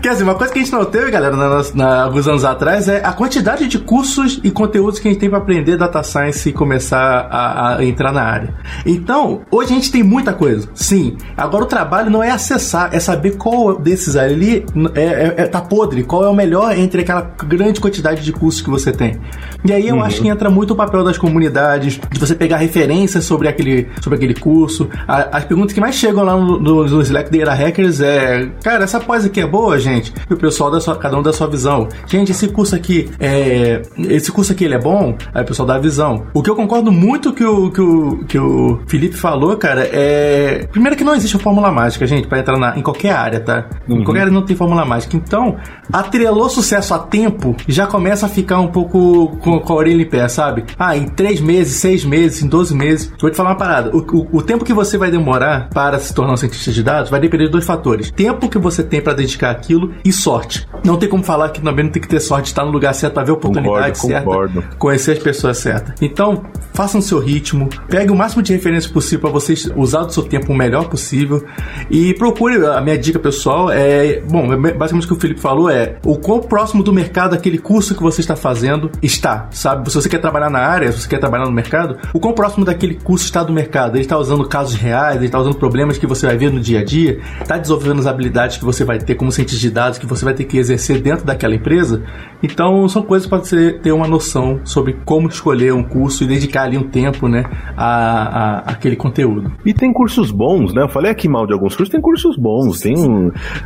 Speaker 4: Que assim, uma coisa que a gente não teve, galera, na, na, alguns anos atrás é a quantidade de cursos e conteúdos que a gente tem para aprender data science e começar a, a, entrar na área. Então, hoje a gente tem muita coisa, sim. Agora o trabalho não é acessar, é saber qual desses ali é, é, é tá podre, qual é o melhor entre aquela grande quantidade de cursos que você tem. E aí eu uhum. acho que entra muito o papel das comunidades, de você pegar referências sobre aquele, sobre aquele curso. A, as perguntas que mais chegam lá no, no, no Slack Data Hackers é: Cara, essa pós aqui é boa, gente? E o pessoal da sua, cada um da sua visão. Gente, esse curso aqui é. Esse curso aqui ele é bom? Aí o pessoal dá a visão. O que eu concordo muito que o, que o, que o Felipe falou, cara, é. Primeiro que não existe fórmula mágica, gente, para entrar na, em qualquer área, tá? Uhum. Em qualquer área não tem fórmula mágica. Então, atrelou sucesso a tempo, já começa a ficar um pouco com, com a orelha em pé, sabe? Ah, em 3 meses, 6 meses, em 12 meses. Vou te falar uma parada. O, o, o, tempo que você vai demorar para se tornar um cientista de dados vai depender de dois fatores: tempo que você tem para dedicar aquilo e sorte. Não tem como falar que também não tem que ter sorte de estar no lugar certo para ver a oportunidade concordo, certa, conhecer as pessoas certas. Então, faça o seu ritmo, pegue o máximo de referência possível para você usar do seu tempo o melhor possível e procure. A minha dica pessoal é, bom, basicamente o que o Felipe falou é o quão próximo do mercado aquele curso que você está fazendo está, sabe? Se você quer trabalhar na área, se você quer trabalhar no mercado, o quão próximo daquele curso está do mercado. Ele está usando casos reais, ele está usando problemas que você vai ver no dia a dia, está desenvolvendo as habilidades que você vai ter como cientista de dados que você vai ter que exercer dentro daquela empresa. Então, são coisas para você ter uma noção sobre como escolher um curso e dedicar ali um tempo, né, a, a, aquele conteúdo.
Speaker 3: E tem cursos bons, né? Eu falei aqui mal de alguns cursos, tem cursos bons, tem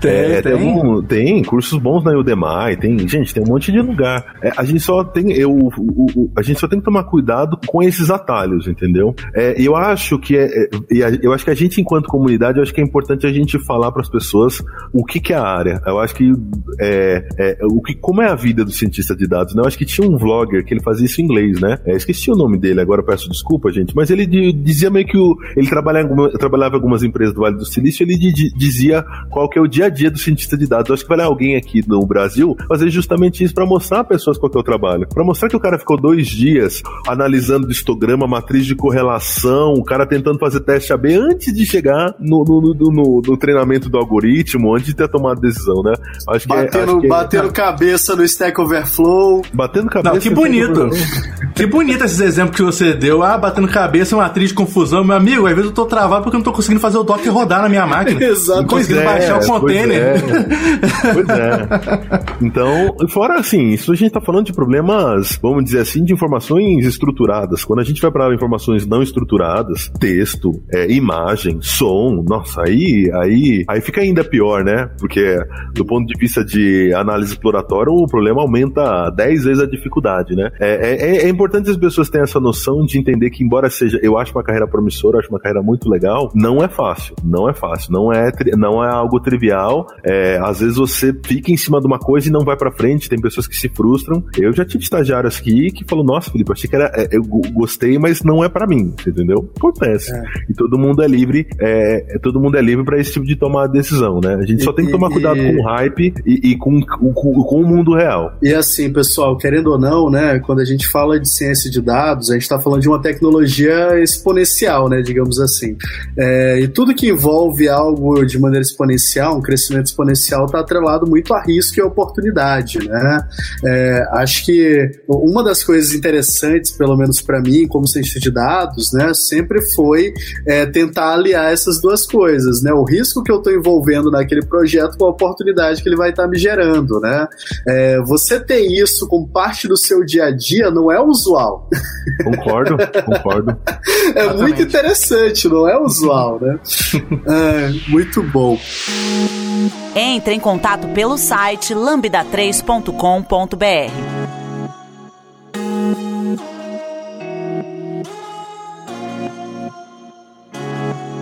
Speaker 3: tem, é, tem. Tem, um, tem, cursos bons na Udemy, tem, gente, tem um monte de lugar. É, a gente só tem eu, o, o, a gente só tem que tomar cuidado com esses atalhos, entendeu? É, eu acho que é, é eu acho que a gente enquanto comunidade, eu acho que é importante a gente falar para as pessoas o que, que é a área. Eu acho que é, é, o que como é a vida do cientista de dados, né? Eu acho que tinha um vlogger que ele fazia isso em inglês, né? É, esqueci o nome dele, agora peço desculpa, gente, mas ele dizia meio que o, ele trabalhava, trabalhava em algumas empresas do Vale do Silício, ele dizia qual que é o dia a dia do cientista de dados. Eu acho que vai alguém aqui no Brasil fazer justamente isso para mostrar a pessoas qual que é o trabalho. Para mostrar que o cara ficou dois dias analisando histograma, matriz de correlação, o cara tentando fazer teste AB antes de chegar no, no, no, no, no treinamento do algoritmo, antes de ter tomado decisão, né?
Speaker 2: Acho que batendo, é, acho que batendo é... cabeça no Stack Overflow.
Speaker 3: Batendo cabeça.
Speaker 4: Não, que bonito. que bonito esses exemplos que você deu. Ah, batendo cabeça, matriz de confusão. Meu amigo, às vezes eu tô travado porque eu não tô conseguindo fazer o dock rodar na minha máquina.
Speaker 2: Exato. Não
Speaker 4: conseguindo é, baixar o container.
Speaker 3: É. pois é. Então, fora assim, isso a gente tá falando de problemas, vamos dizer assim, de informações estruturadas. Quando a gente vai para informações não estruturadas, texto, é, imagem, som, nossa, aí, aí, aí fica ainda pior, né? Porque do ponto de vista de análise exploratória, o problema aumenta 10 vezes a dificuldade, né? É, é, é importante as pessoas terem essa noção de entender que, embora seja, eu acho uma carreira promissora, acho uma carreira muito legal, não é fácil, não é fácil, não é, não é algo trivial. É, às vezes você fica em cima de uma coisa e não vai para frente, tem pessoas que se frustram. Eu já tive estagiários aqui que falou: Nossa, Felipe, achei que era, é, eu gostei, mas não é para mim, entendeu? Acontece. É. E todo mundo é livre, é, é todo mundo é livre para esse tipo de tomar decisão, né? A gente e, só tem que tomar cuidado e... com o hype e, e com, com, com, o mundo real.
Speaker 2: E assim, pessoal, querendo ou não, né, quando a gente fala de ciência de dados, a gente está falando de uma tecnologia exponencial, né, digamos assim. É, e tudo que envolve algo de maneira exponencial, um crescimento exponencial, está atrelado muito a risco e a oportunidade, né? É, acho que uma das coisas interessantes, pelo menos para mim, como cientista de dados, né, sempre foi é, tentar aliar essas duas coisas, né, o risco que eu estou envolvendo naquele projeto com a oportunidade que ele vai estar tá me gerando, né. É, você ter isso como parte do seu dia a dia não é usual.
Speaker 3: Concordo, concordo.
Speaker 2: é Exatamente. muito interessante, não é usual, né? é, muito bom.
Speaker 1: Entre em contato pelo site lambda3.com.br.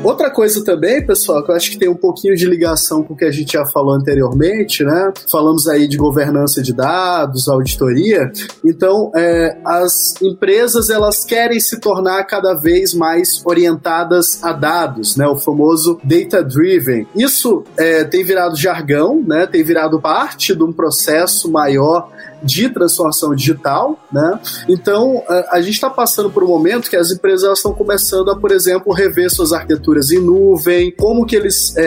Speaker 2: Outra coisa também, pessoal, que eu acho que tem um pouquinho de ligação com o que a gente já falou anteriormente, né? Falamos aí de governança de dados, auditoria. Então, é, as empresas elas querem se tornar cada vez mais orientadas a dados, né? O famoso data driven. Isso é, tem virado jargão, né? Tem virado parte de um processo maior de transformação digital, né? Então, a, gente está passando por um momento que as empresas estão começando a, por exemplo, rever suas arquiteturas em nuvem, como que eles é,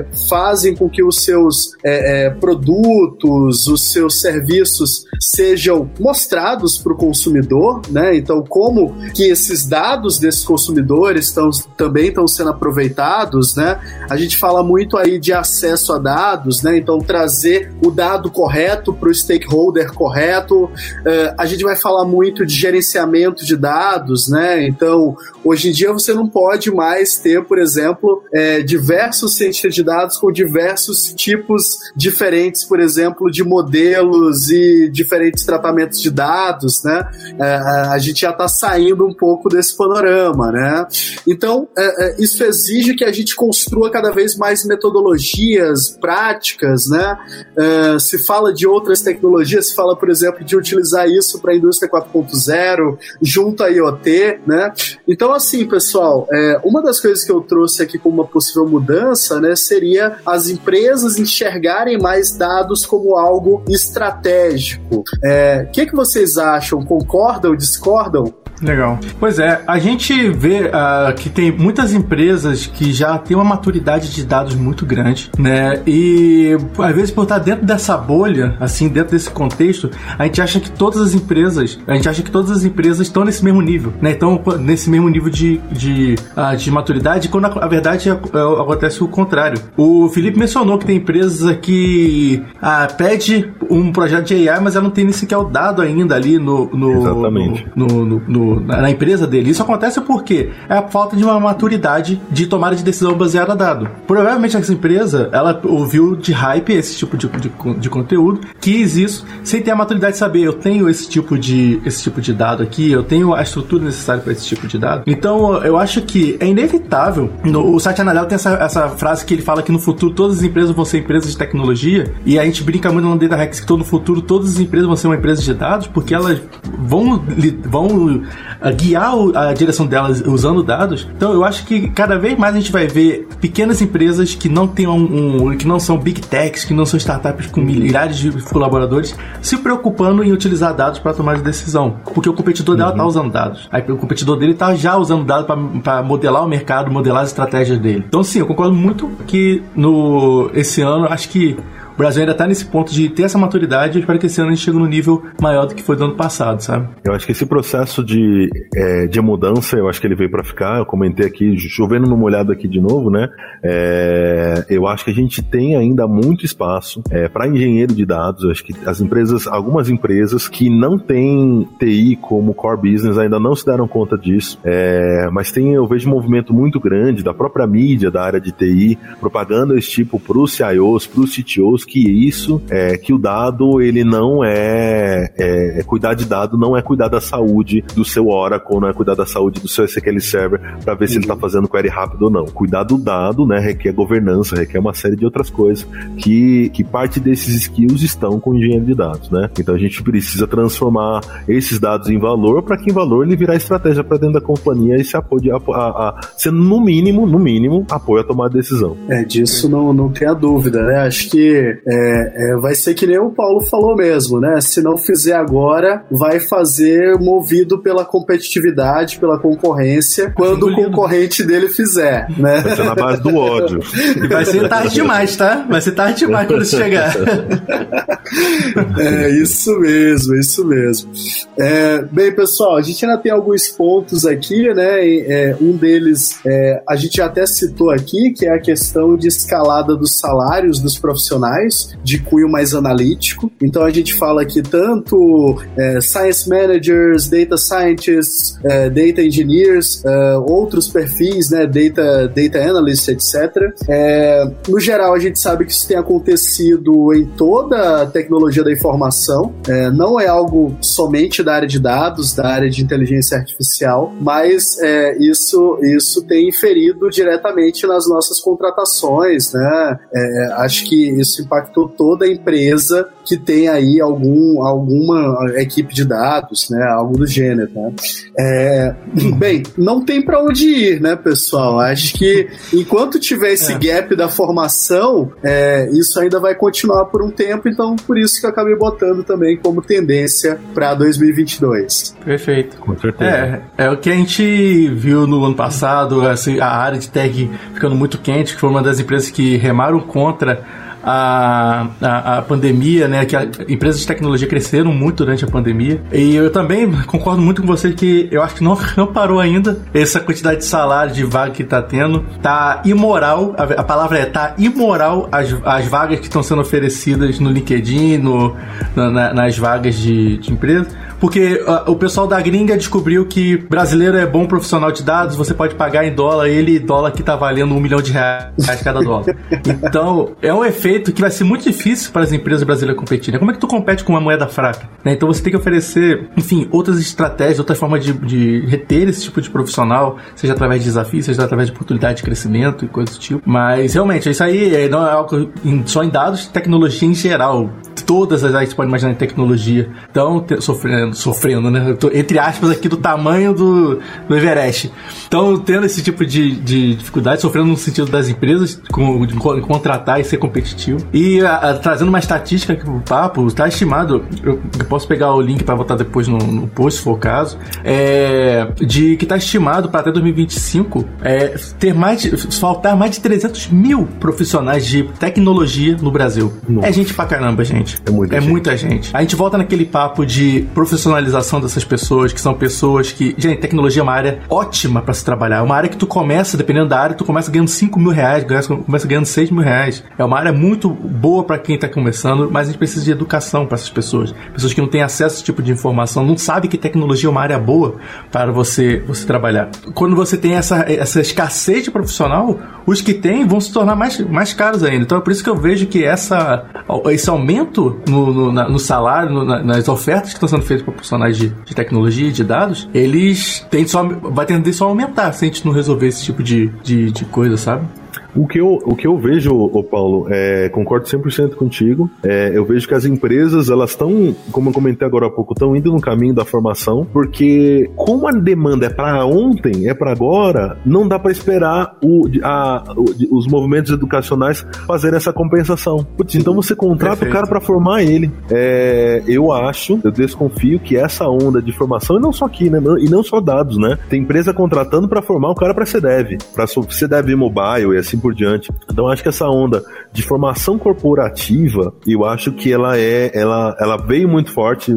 Speaker 2: é, fazem com que os seus é, é produtos, os seus serviços sejam mostrados para o consumidor, né? Então, como que esses dados desses consumidores estão, também estão sendo aproveitados, né? A gente fala muito aí de acesso a dados, né? Então, trazer o dado correto para o stakeholder correto. Uh, a gente vai falar muito de gerenciamento de dados, né? Então, hoje em dia você não pode mais ter, por exemplo, é, diversos cientistas de dados com diversos tipos diferentes, por exemplo, de modelos e diferentes tratamentos de dados, né? É, a gente já está saindo um pouco desse panorama, né? Então, é, é, isso exige que a gente construa cada vez mais metodologias, práticas, né? É, se fala de outras tecnologias, se fala por exemplo, de utilizar isso para a indústria 4.0 junto à IoT, né? Então, assim, pessoal, é, uma das coisas que eu trouxe aqui como uma possível mudança, né, seria as empresas enxergarem mais dados como algo estratégico. O é, que, que vocês acham? Concordam, discordam?
Speaker 4: Legal. Pois é, a gente vê uh, que tem muitas empresas que já têm uma maturidade de dados muito grande, né? E às vezes por estar dentro dessa bolha, assim, dentro desse contexto, a gente acha que todas as empresas, a gente acha que todas as empresas estão nesse mesmo nível, né? Então, nesse mesmo nível de, de, uh, de maturidade, quando a, a verdade é, é, acontece o contrário. O Felipe mencionou que tem empresas que uh, pede um projeto de AI, mas ela não tem nem sequer o dado ainda ali no, no,
Speaker 3: Exatamente.
Speaker 4: no, no, no na empresa dele. Isso acontece porque é a falta de uma maturidade de tomada de decisão baseada a dado. Provavelmente essa empresa, ela ouviu de hype esse tipo de, de, de conteúdo, quis isso, sem ter a maturidade de saber, eu tenho esse tipo de, esse tipo de dado aqui, eu tenho a estrutura necessária para esse tipo de dado. Então, eu acho que é inevitável. No, o site Analel tem essa, essa frase que ele fala que no futuro todas as empresas vão ser empresas de tecnologia, e a gente brinca muito no Data Hacks que no futuro todas as empresas vão ser uma empresa de dados, porque elas vão, vão guiar a direção delas usando dados. Então eu acho que cada vez mais a gente vai ver pequenas empresas que não tenham um, que não são big techs, que não são startups com milhares de colaboradores, se preocupando em utilizar dados para tomar de decisão, porque o competidor dela está uhum. usando dados. Aí o competidor dele está já usando dados para modelar o mercado, modelar as estratégias dele. Então sim, eu concordo muito que no esse ano acho que Brasil ainda tá nesse ponto de ter essa maturidade. Eu espero que esse ano a gente chegue no nível maior do que foi do ano passado, sabe?
Speaker 3: Eu acho que esse processo de, é, de mudança, eu acho que ele veio para ficar. Eu comentei aqui, chovendo numa olhada aqui de novo, né? É, eu acho que a gente tem ainda muito espaço é, para engenheiro de dados. Eu acho que as empresas, algumas empresas que não têm TI como core business ainda não se deram conta disso. É, mas tem, eu vejo um movimento muito grande da própria mídia da área de TI, propagando esse tipo para os CIOs, para os CTOs, que isso, é, que o dado, ele não é, é, é, cuidar de dado, não é cuidar da saúde do seu Oracle, não é cuidar da saúde do seu SQL Server para ver uhum. se ele está uhum. fazendo query rápido ou não. Cuidar do dado, né, requer governança, requer uma série de outras coisas que, que parte desses skills estão com engenheiro de dados, né? Então a gente precisa transformar esses dados em valor para que em valor ele virar estratégia para dentro da companhia e se apoie a, a, a, ser no mínimo, no mínimo, apoio a tomar decisão.
Speaker 2: É, disso não, não tem a dúvida, né? Acho que é, é, vai ser que nem o Paulo falou mesmo, né? Se não fizer agora, vai fazer movido pela competitividade, pela concorrência, quando o concorrente dele fizer, né?
Speaker 3: Vai ser na base do ódio.
Speaker 4: E vai ser tarde demais, tá? Vai ser tarde demais quando isso chegar.
Speaker 2: é isso mesmo, isso mesmo. É, bem, pessoal, a gente ainda tem alguns pontos aqui, né? É, um deles é, a gente até citou aqui, que é a questão de escalada dos salários dos profissionais de cunho mais analítico. Então a gente fala aqui tanto é, science managers, data scientists, é, data engineers, é, outros perfis, né? Data, data analysts, etc. É, no geral, a gente sabe que isso tem acontecido em toda a tecnologia da informação. É, não é algo somente da área de dados, da área de inteligência artificial, mas isso, isso tem inferido diretamente nas nossas contratações, né? É, acho que isso impactou toda a empresa que tem aí algum, alguma equipe de dados, né? Algo do gênero, né? É, bem, não tem para onde ir, né, pessoal? Acho que enquanto tiver esse é. gap da formação, é, isso ainda vai continuar por um tempo, então por isso que eu acabei botando também como tendência para 2022.
Speaker 4: Perfeito. Com certeza. É, é o que a gente viu no ano passado, assim, a área de tech ficando muito quente, que foi uma das empresas que remaram contra a, a, a, pandemia, né? Que as empresas de tecnologia cresceram muito durante a pandemia. E eu também concordo muito com você que eu acho que não, não parou ainda essa quantidade de salário de vaga que tá tendo. Tá imoral, a, a palavra é tá imoral as, as vagas que estão sendo oferecidas no LinkedIn, no, na, nas vagas de, de empresa porque uh, o pessoal da gringa descobriu que brasileiro é bom profissional de dados, você pode pagar em dólar, ele dólar que tá valendo um milhão de reais cada dólar. Então, é um efeito que vai ser muito difícil para as empresas brasileiras competirem. Como é que tu compete com uma moeda fraca? Né? Então você tem que oferecer, enfim, outras estratégias, outras formas de, de reter esse tipo de profissional, seja através de desafios, seja através de oportunidade de crescimento e coisas do tipo. Mas realmente, isso aí é, não é algo só em dados, tecnologia em geral. Todas as áreas que você pode imaginar em tecnologia estão sofrendo sofrendo, né? Tô, entre aspas, aqui do tamanho do, do Everest. Então, tendo esse tipo de, de dificuldade, sofrendo no sentido das empresas, com, de contratar e ser competitivo. E a, a, trazendo uma estatística aqui pro papo, está estimado, eu, eu, posso pegar o link para botar depois no, no, post, se for o caso, é, de que está estimado para até 2025 é, ter mais de, faltar mais de 300 mil profissionais de tecnologia no Brasil. Nossa. É gente pra caramba, gente. É muita, é gente. muita gente. A gente volta naquele papo de profissionais profissionalização dessas pessoas, que são pessoas que. Gente, tecnologia é uma área ótima para se trabalhar. É uma área que tu começa, dependendo da área, tu começa ganhando 5 mil reais, começa ganhando 6 mil reais. É uma área muito boa para quem tá começando, mas a gente precisa de educação para essas pessoas. Pessoas que não têm acesso a esse tipo de informação, não sabem que tecnologia é uma área boa para você, você trabalhar. Quando você tem essa, essa escassez de profissional, os que têm vão se tornar mais, mais caros ainda. Então é por isso que eu vejo que essa, esse aumento no, no, no salário, no, nas ofertas que estão sendo feitas profissionais de, de tecnologia de dados, eles têm só, vai tender só a aumentar se a gente não resolver esse tipo de, de, de coisa, sabe?
Speaker 3: O que eu, o que eu vejo, ô Paulo, é, concordo 100% contigo. É, eu vejo que as empresas, elas estão, como eu comentei agora há pouco, estão indo no caminho da formação, porque como a demanda é para ontem, é para agora, não dá para esperar o, a, o, os movimentos educacionais fazerem essa compensação. Putz, então você contrata Perfeito. o cara para formar ele. É, eu acho, eu desconfio que essa onda de formação, e não só aqui, né? E não só dados, né? Tem empresa contratando para formar o cara para CDEV, para CDEV mobile e assim por diante. Então acho que essa onda de formação corporativa, eu acho que ela é, ela, ela veio muito forte,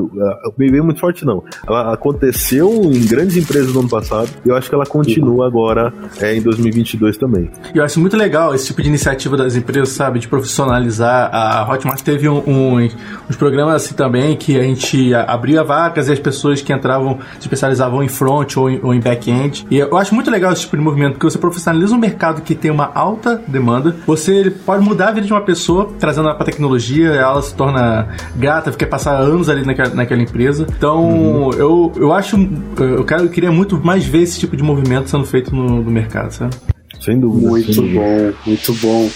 Speaker 3: veio muito forte não, ela aconteceu em grandes empresas no ano passado, e eu acho que ela continua agora é, em 2022 também.
Speaker 4: Eu acho muito legal esse tipo de iniciativa das empresas, sabe, de profissionalizar. A Hotmart teve um, um, uns programas assim também que a gente abria vagas e as pessoas que entravam se especializavam em front ou em, ou em back-end. E eu acho muito legal esse tipo de movimento, porque você profissionaliza um mercado que tem uma alta alta demanda. Você pode mudar a vida de uma pessoa, trazendo ela para tecnologia, ela se torna grata, fica passar anos ali naquela, naquela empresa. Então, uhum. eu, eu acho, eu, quero, eu queria muito mais ver esse tipo de movimento sendo feito no, no mercado, sabe?
Speaker 3: Sem dúvida.
Speaker 2: Muito
Speaker 3: sem
Speaker 2: bom, muito bom.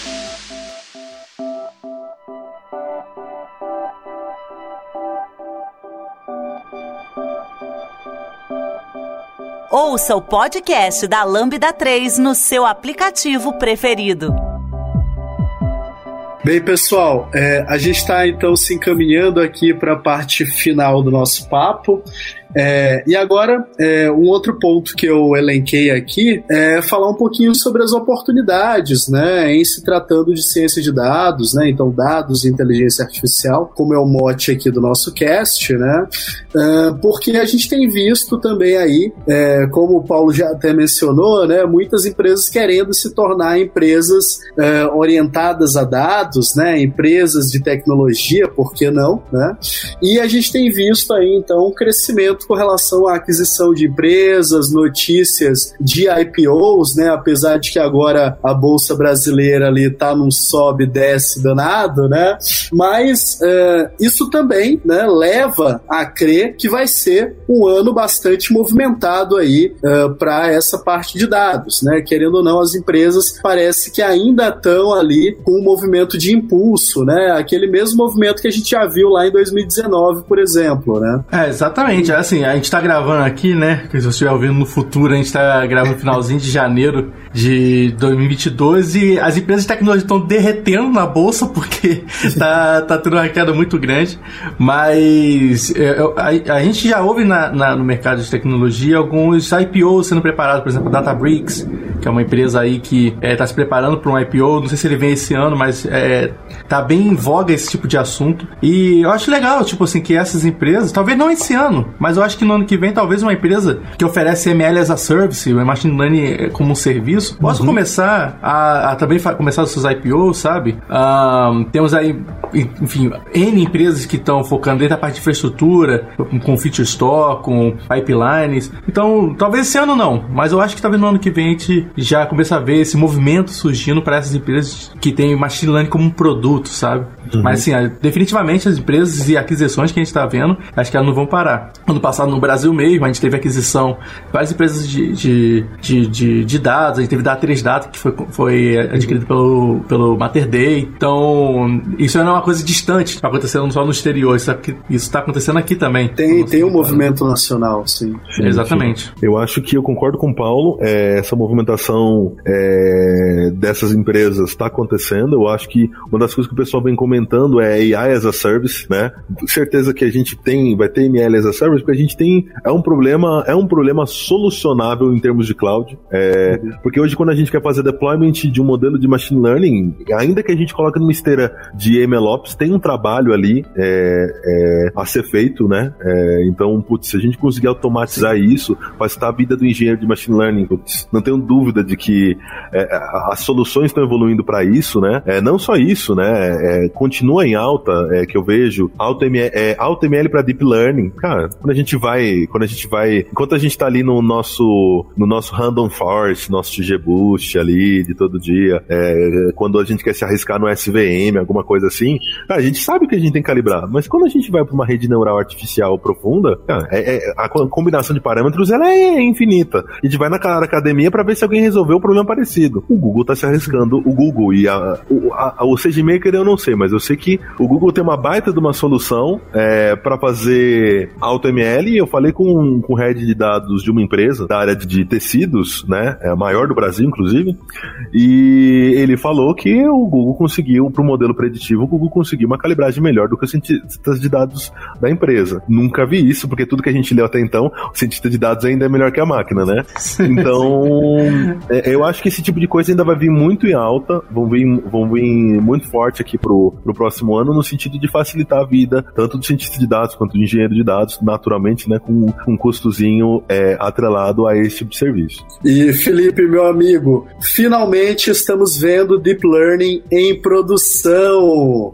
Speaker 1: Ouça o podcast da Lambda 3 no seu aplicativo preferido.
Speaker 2: Bem, pessoal, é, a gente está então se encaminhando aqui para a parte final do nosso papo. É, e agora, é, um outro ponto que eu elenquei aqui é falar um pouquinho sobre as oportunidades, né, em se tratando de ciência de dados, né, então dados e inteligência artificial, como é o mote aqui do nosso cast, né, é, porque a gente tem visto também aí, é, como o Paulo já até mencionou, né, muitas empresas querendo se tornar empresas é, orientadas a dados, né, empresas de tecnologia, por que não, né, e a gente tem visto aí, então, um crescimento com relação à aquisição de empresas, notícias de IPOs, né? Apesar de que agora a bolsa brasileira ali tá num sobe desce danado, né? Mas uh, isso também, né, leva a crer que vai ser um ano bastante movimentado aí uh, para essa parte de dados, né? Querendo ou não, as empresas parece que ainda estão ali com um movimento de impulso, né? Aquele mesmo movimento que a gente já viu lá em 2019, por exemplo, né?
Speaker 4: É, exatamente. É assim, a gente tá gravando aqui, né? Se você estiver ouvindo no futuro, a gente tá gravando no finalzinho de janeiro de 2022 e as empresas de tecnologia estão derretendo na bolsa porque tá, tá tendo uma queda muito grande. Mas é, a, a gente já ouve na, na, no mercado de tecnologia alguns IPOs sendo preparados, por exemplo, Databricks, que é uma empresa aí que está é, tá se preparando para um IPO. Não sei se ele vem esse ano, mas é, tá bem em voga esse tipo de assunto. E eu acho legal, tipo assim, que essas empresas, talvez não esse ano, mas eu acho que no ano que vem, talvez uma empresa que oferece ML as a service, o Machine Learning como um serviço, possa uhum. começar a, a também começar os seus IPOs, sabe? Um, temos aí, enfim, N empresas que estão focando dentro da parte de infraestrutura, com feature store, com pipelines. Então, talvez esse ano não, mas eu acho que talvez no ano que vem a gente já começa a ver esse movimento surgindo para essas empresas que têm Machine Learning como um produto, sabe? Uhum. Mas assim, definitivamente as empresas e aquisições que a gente está vendo, acho que elas não vão parar. Ano passado no Brasil mesmo, a gente teve aquisição de várias empresas de, de, de, de, de dados, a gente teve da 3 Data, que foi, foi adquirido pelo, pelo Mater Day. Então, isso não é uma coisa distante, está acontecendo só no exterior, isso está acontecendo aqui também.
Speaker 2: Tem, tem um movimento nacional, sim.
Speaker 4: sim Exatamente. Sim.
Speaker 3: Eu acho que eu concordo com o Paulo, é, essa movimentação é, dessas empresas está acontecendo. Eu acho que uma das coisas que o pessoal vem comentando é AI as a service, né? Certeza que a gente tem, vai ter ML as a service, porque a gente tem é um problema, é um problema solucionável em termos de cloud. É, uhum. Porque hoje, quando a gente quer fazer deployment de um modelo de machine learning, ainda que a gente coloque numa esteira de MLOps, tem um trabalho ali é, é, a ser feito, né? É, então, putz, se a gente conseguir automatizar isso, facilitar a vida do engenheiro de machine learning, putz, não tenho dúvida de que é, as soluções estão evoluindo para isso, né? É, não só isso, né? Continua em alta, que eu vejo, AutoML, AutoML para Deep Learning. Cara, quando a gente vai quando a gente vai. Enquanto a gente tá ali no nosso, no nosso Random Force, nosso TG Boost ali de todo dia, é, quando a gente quer se arriscar no SVM, alguma coisa assim, a gente sabe que a gente tem que calibrar. Mas quando a gente vai para uma rede neural artificial profunda, é, é, a combinação de parâmetros ela é infinita. A gente vai na academia para ver se alguém resolveu um problema parecido. O Google tá se arriscando, o Google e a, o, a, o SageMaker eu não sei, mas eu sei que o Google tem uma baita de uma solução é, para fazer AutoML eu falei com, com o head de dados de uma empresa da área de tecidos, né? É a maior do Brasil, inclusive. E ele falou que o Google conseguiu, para o modelo preditivo, o Google conseguiu uma calibragem melhor do que os cientistas de dados da empresa. Nunca vi isso, porque tudo que a gente leu até então, o cientista de dados ainda é melhor que a máquina, né? Então, é, eu acho que esse tipo de coisa ainda vai vir muito em alta, vão vir, vão vir muito forte aqui pro, pro próximo ano, no sentido de facilitar a vida, tanto do cientista de dados quanto do engenheiro de dados, naturalmente, né? Com um custozinho é, atrelado a esse tipo de serviço.
Speaker 2: E Felipe, meu amigo, finalmente estamos vendo Deep Learning em produção.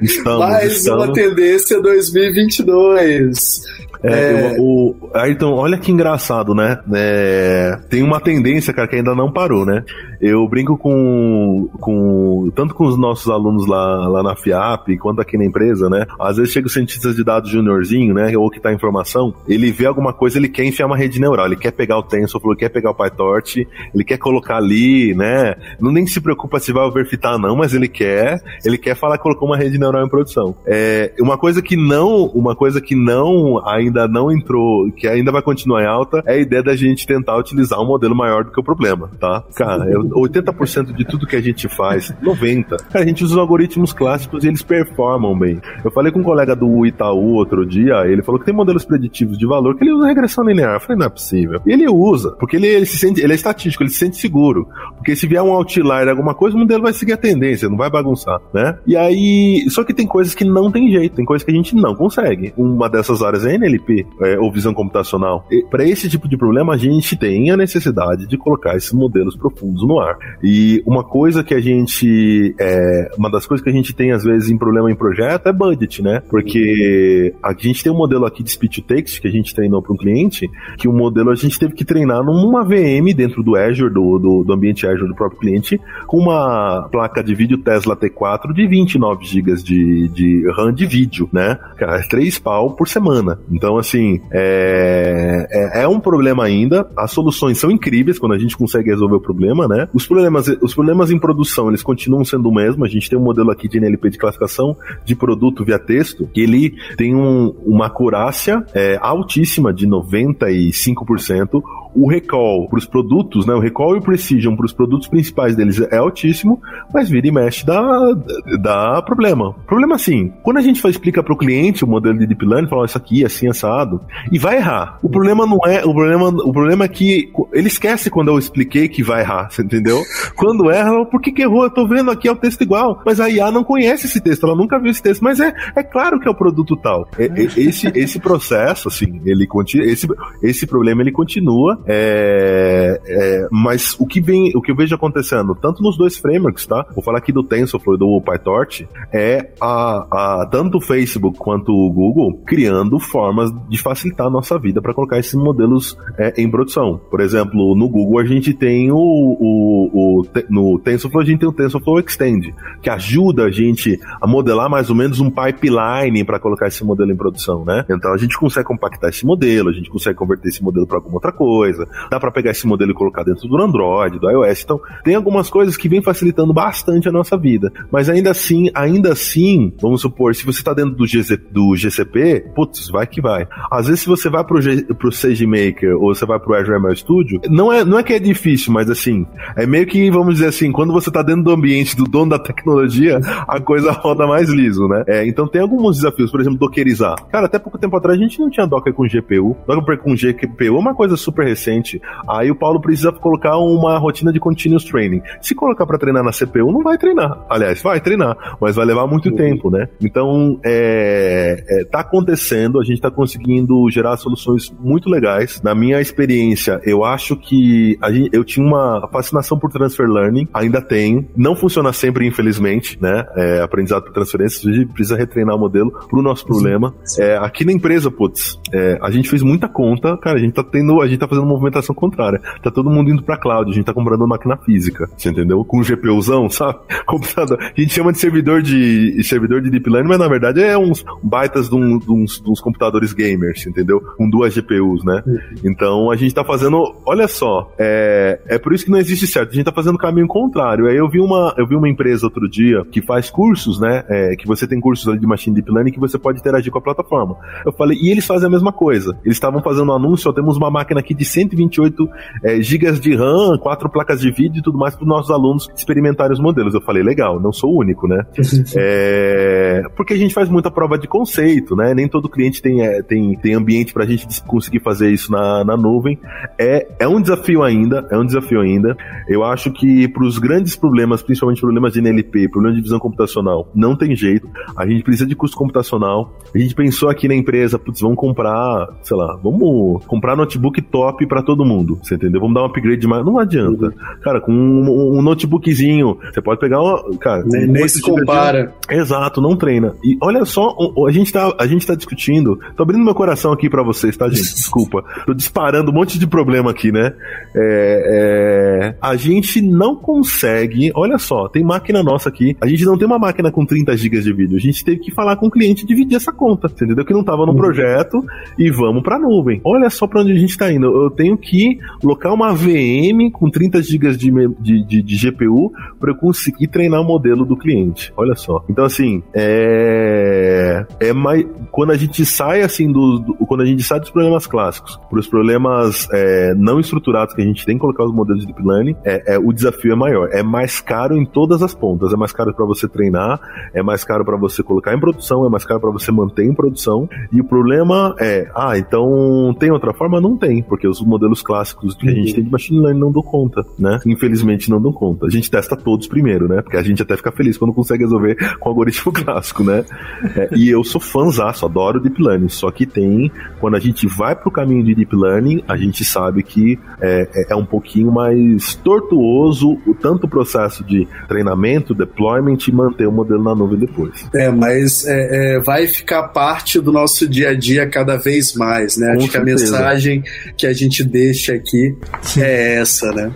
Speaker 2: Estamos, Mais estamos. uma tendência 2022.
Speaker 3: É, é... O, o, Ayrton, olha que engraçado, né? É, tem uma tendência, cara, que ainda não parou, né? Eu brinco com, com tanto com os nossos alunos lá, lá na FIAP, quanto aqui na empresa, né? Às vezes chega o cientista de dados juniorzinho, né? Ou que tá em formação, ele vê alguma coisa, ele quer enfiar uma rede neural, ele quer pegar o TensorFlow, ele quer pegar o PyTorch, ele quer colocar ali, né? Não nem se preocupa se vai overfitar não, mas ele quer, ele quer falar que colocou uma rede neural em produção. É, uma coisa que não, uma coisa que não ainda ainda não entrou, que ainda vai continuar em alta, é a ideia da gente tentar utilizar um modelo maior do que o problema, tá? Cara, 80% de tudo que a gente faz, 90%, cara, a gente usa os algoritmos clássicos e eles performam bem. Eu falei com um colega do Itaú outro dia, ele falou que tem modelos preditivos de valor que ele usa regressão linear. Eu falei, não é possível. E ele usa, porque ele, ele se sente, ele é estatístico, ele se sente seguro. Porque se vier um outlier, alguma coisa, o modelo vai seguir a tendência, não vai bagunçar, né? E aí, só que tem coisas que não tem jeito, tem coisas que a gente não consegue. Uma dessas áreas é NLP, é, ou visão computacional. Para esse tipo de problema, a gente tem a necessidade de colocar esses modelos profundos no ar. E uma coisa que a gente, é, uma das coisas que a gente tem às vezes em problema em projeto é budget, né? Porque a gente tem um modelo aqui de speech to text que a gente treinou para um cliente, que o modelo a gente teve que treinar numa VM dentro do Azure, do, do, do ambiente Azure do próprio cliente, com uma placa de vídeo Tesla T4 de 29 GB de, de RAM de vídeo, né? Cara, é 3 pau por semana. Então, assim, é, é, é, um problema ainda. As soluções são incríveis quando a gente consegue resolver o problema, né? Os problemas, os problemas em produção, eles continuam sendo o mesmo. A gente tem um modelo aqui de NLP de classificação de produto via texto, que ele tem um, uma acurácia é, altíssima de 95%. O recall para os produtos, né? O recall e o precision para os produtos principais deles é altíssimo, mas vira e mexe dá, dá problema. Problema assim, quando a gente explica para o cliente o modelo de deep learning, fala isso aqui, assim, assado, e vai errar. O problema não é, o problema, o problema é que ele esquece quando eu expliquei que vai errar, você entendeu? Quando erra, por que, que errou? Eu tô vendo aqui é o texto igual, mas a IA não conhece esse texto, ela nunca viu esse texto, mas é, é claro que é o produto tal. É, é, esse, esse processo, assim, ele continua, esse, esse problema ele continua, é, é, mas o que vem, o que eu vejo acontecendo, tanto nos dois frameworks, tá? Vou falar aqui do TensorFlow e do PyTorch, é a, a tanto o Facebook quanto o Google criando formas de facilitar a nossa vida para colocar esses modelos é, em produção. Por exemplo, no Google a gente tem o, o, o no TensorFlow a gente tem o TensorFlow Extend, que ajuda a gente a modelar mais ou menos um pipeline para colocar esse modelo em produção, né? Então a gente consegue compactar esse modelo, a gente consegue converter esse modelo para alguma outra coisa, dá para pegar esse modelo e colocar dentro do Android, do iOS. Então tem algumas coisas que vêm facilitando bastante a nossa vida, mas ainda assim, ainda assim, vamos supor, se você está dentro do, GC, do GCP, putz, vai que vai. Às vezes se você vai pro, G, pro SageMaker ou você vai pro Azure ML Studio, não é, não é que é difícil, mas assim, é meio que, vamos dizer assim, quando você está dentro do ambiente do dono da tecnologia, a coisa roda mais liso, né? É, então tem alguns desafios, por exemplo, dockerizar. Cara, até pouco tempo atrás a gente não tinha Docker com GPU. Docker com GPU é uma coisa super recente. Aí o Paulo precisa colocar uma rotina de continuous training. Se colocar para treinar na CPU, não vai treinar. Aliás, vai treinar, mas vai levar muito uhum. tempo, né? Então, é, é, tá acontecendo, a gente tá conseguindo gerar soluções muito legais. Na minha experiência, eu acho que gente, eu tinha uma fascinação por transfer learning, ainda tenho. Não funciona sempre, infelizmente, né? É, aprendizado por transferência, a gente precisa retreinar o modelo pro nosso problema. É, aqui na empresa, putz, é, a gente fez muita conta, cara, a gente tá tendo, a gente tá fazendo movimentação contrária. Tá todo mundo indo pra cloud, a gente tá comprando máquina física, você entendeu? Com GPUzão, sabe? Computador. A gente chama de servidor de servidor de deep learning, mas na verdade é uns baitas de, um, de, uns, de uns, computadores gamers, entendeu? Com duas GPUs, né? Uhum. Então a gente tá fazendo, olha só, é, é por isso que não existe certo, a gente tá fazendo o caminho contrário. Aí eu vi uma, eu vi uma empresa outro dia que faz cursos, né? É, que você tem cursos ali de machine deep learning que você pode interagir com a plataforma. Eu falei, e eles fazem a mesma coisa. Eles estavam fazendo um anúncio, ó, temos uma máquina aqui de 128 é, gigas de RAM, quatro placas de vídeo e tudo mais para os nossos alunos experimentarem os modelos. Eu falei, legal, não sou o único, né? é, porque a gente faz muita prova de conceito, né? Nem todo cliente tem, é, tem, tem ambiente para a gente conseguir fazer isso na, na nuvem. É, é um desafio ainda, é um desafio ainda. Eu acho que para os grandes problemas, principalmente problemas de NLP, problemas de visão computacional, não tem jeito. A gente precisa de custo computacional. A gente pensou aqui na empresa, putz, vamos comprar, sei lá, vamos comprar notebook top para todo mundo, você entendeu? Vamos dar um upgrade demais. Não adianta. Cara, com um, um, notebookzinho, você pode pegar uma. Cara,
Speaker 2: nem, nem se compara.
Speaker 3: Exato, não treina. E olha só, a gente tá, a gente tá discutindo. Tô abrindo meu coração aqui para vocês, tá, gente? Desculpa. tô disparando um monte de problema aqui, né? É, é, a gente não consegue, olha só, tem máquina nossa aqui, a gente não tem uma máquina com 30 GB de vídeo, a gente teve que falar com o cliente e dividir essa conta, entendeu? Que não tava no uhum. projeto e vamos pra nuvem. Olha só pra onde a gente tá indo. Eu tenho que locar uma VM com 30 GB de, de, de, de GPU para eu conseguir treinar o modelo do cliente. Olha só. Então, assim, é. É mais. Quando a gente sai, assim, do. do quando a gente sai dos problemas clássicos para os problemas é, não estruturados que a gente tem que colocar os modelos de deep learning, é, é, o desafio é maior. É mais caro em todas as pontas. É mais caro para você treinar, é mais caro para você colocar em produção, é mais caro para você manter em produção. E o problema é, ah, então tem outra forma? Não tem, porque os modelos clássicos que a gente tem de machine learning não dão conta, né? Infelizmente não dão conta. A gente testa todos primeiro, né? Porque a gente até fica feliz quando consegue resolver com o algoritmo clássico, né? É, e eu sou fãzaço, adoro deep learning, só que tem, quando a gente vai pro caminho de deep learning, a gente sabe que é, é, é um pouquinho mais tortuoso o tanto o processo de treinamento, deployment e manter o modelo na nuvem depois.
Speaker 2: É, mas é, é, vai ficar parte do nosso dia a dia cada vez mais, né? Com Acho certeza. que a mensagem que a gente deixa aqui é essa, né?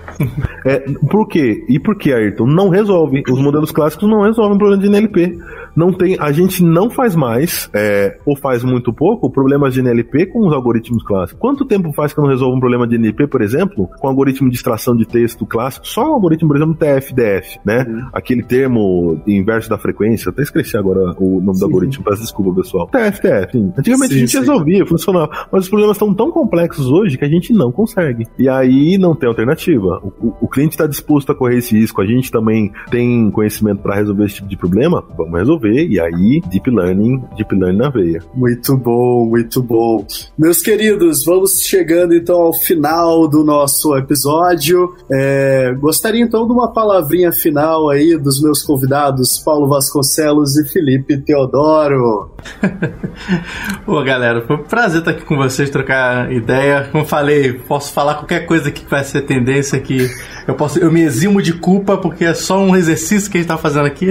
Speaker 3: É, por quê? E por que, Ayrton? Não resolve. Os modelos clássicos não resolvem o problema de NLP não tem, a gente não faz mais, é, ou faz muito pouco, problemas de NLP com os algoritmos clássicos. Quanto tempo faz que eu não resolvo um problema de NLP, por exemplo, com o algoritmo de extração de texto clássico? Só o algoritmo, por exemplo, TF-DF, né? Uhum. Aquele termo inverso da frequência, até esqueci agora o nome sim. do algoritmo, peço desculpa, pessoal. TF-DF, sim. Antigamente sim, a gente resolvia, funcionava, mas os problemas estão tão complexos hoje que a gente não consegue. E aí não tem alternativa. O, o cliente está disposto a correr esse risco, a gente também tem conhecimento para resolver esse tipo de problema, vamos resolver resolver, e aí Deep Learning, Deep Learning na veia.
Speaker 2: Muito bom, muito bom. Meus queridos, vamos chegando então ao final do nosso episódio. É, gostaria então de uma palavrinha final aí dos meus convidados, Paulo Vasconcelos e Felipe Teodoro.
Speaker 4: Pô, galera, foi um prazer estar aqui com vocês, trocar ideia. Como falei, posso falar qualquer coisa que vai ser tendência aqui. Eu posso, eu me eximo de culpa porque é só um exercício que a gente tá fazendo aqui.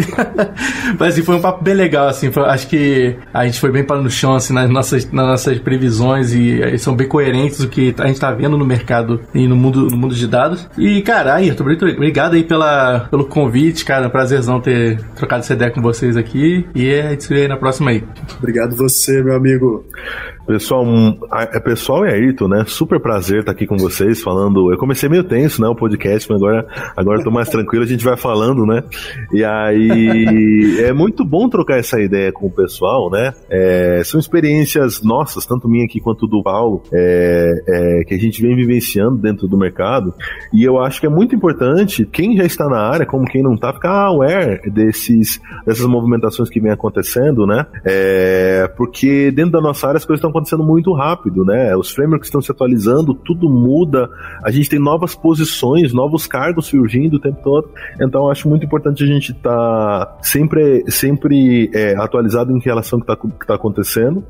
Speaker 4: Mas assim, foi um papo bem legal, assim. Foi, acho que a gente foi bem para no chão, assim, nas nossas, nas nossas previsões e, e são bem coerentes o que a gente tá vendo no mercado e no mundo, no mundo de dados. E, cara, aí, obrigado aí pela, pelo convite, cara. É prazerzão ter trocado essa ideia com vocês aqui. E a gente se vê aí na próxima aí.
Speaker 2: Obrigado você, meu amigo.
Speaker 3: Pessoal, é pessoal e Ayrton, né? Super prazer estar aqui com vocês falando. Eu comecei meio tenso, né? O podcast, mas agora, agora tô mais tranquilo, a gente vai falando, né? E aí é muito bom trocar essa ideia com o pessoal, né? É, são experiências nossas, tanto minha aqui quanto do Paulo, é, é, que a gente vem vivenciando dentro do mercado. E eu acho que é muito importante quem já está na área, como quem não está, ficar aware desses, dessas movimentações que vem acontecendo, né? É, porque dentro da nossa área as coisas estão acontecendo muito rápido, né? Os frameworks estão se atualizando, tudo muda, a gente tem novas posições, novos cargos surgindo o tempo todo. Então acho muito importante a gente estar tá sempre, sempre é, atualizado em relação ao que está tá acontecendo.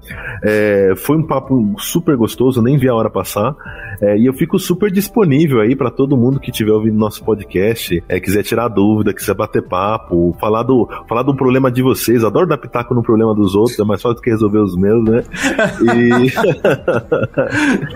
Speaker 3: É, foi um papo super gostoso, nem vi a hora passar. É, e eu fico super disponível aí para todo mundo que estiver ouvindo nosso podcast, é, quiser tirar dúvida, quiser bater papo, falar do, falar do problema de vocês. Adoro dar pitaco no problema dos outros, é mais fácil do que resolver os meus, né? E. E...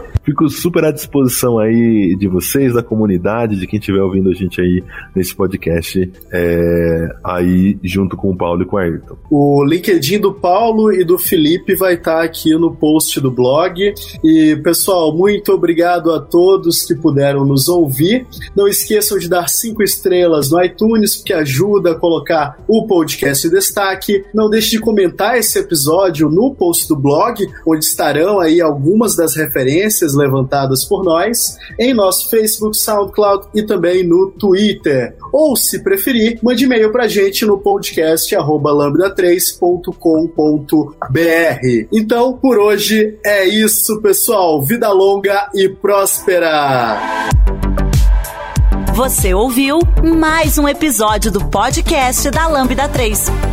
Speaker 3: Fico super à disposição aí de vocês, da comunidade, de quem estiver ouvindo a gente aí nesse podcast, é, aí junto com o Paulo e com o Ayrton.
Speaker 2: O LinkedIn do Paulo e do Felipe vai estar tá aqui no post do blog. E, pessoal, muito obrigado a todos que puderam nos ouvir. Não esqueçam de dar cinco estrelas no iTunes, porque ajuda a colocar o podcast em destaque. Não deixe de comentar esse episódio no post do blog, onde estarão aí algumas das referências levantadas por nós em nosso Facebook, SoundCloud e também no Twitter. Ou, se preferir, mande e-mail pra gente no podcast lambda3.com.br. Então, por hoje é isso, pessoal. Vida longa e próspera!
Speaker 1: Você ouviu mais um episódio do podcast da Lambda 3.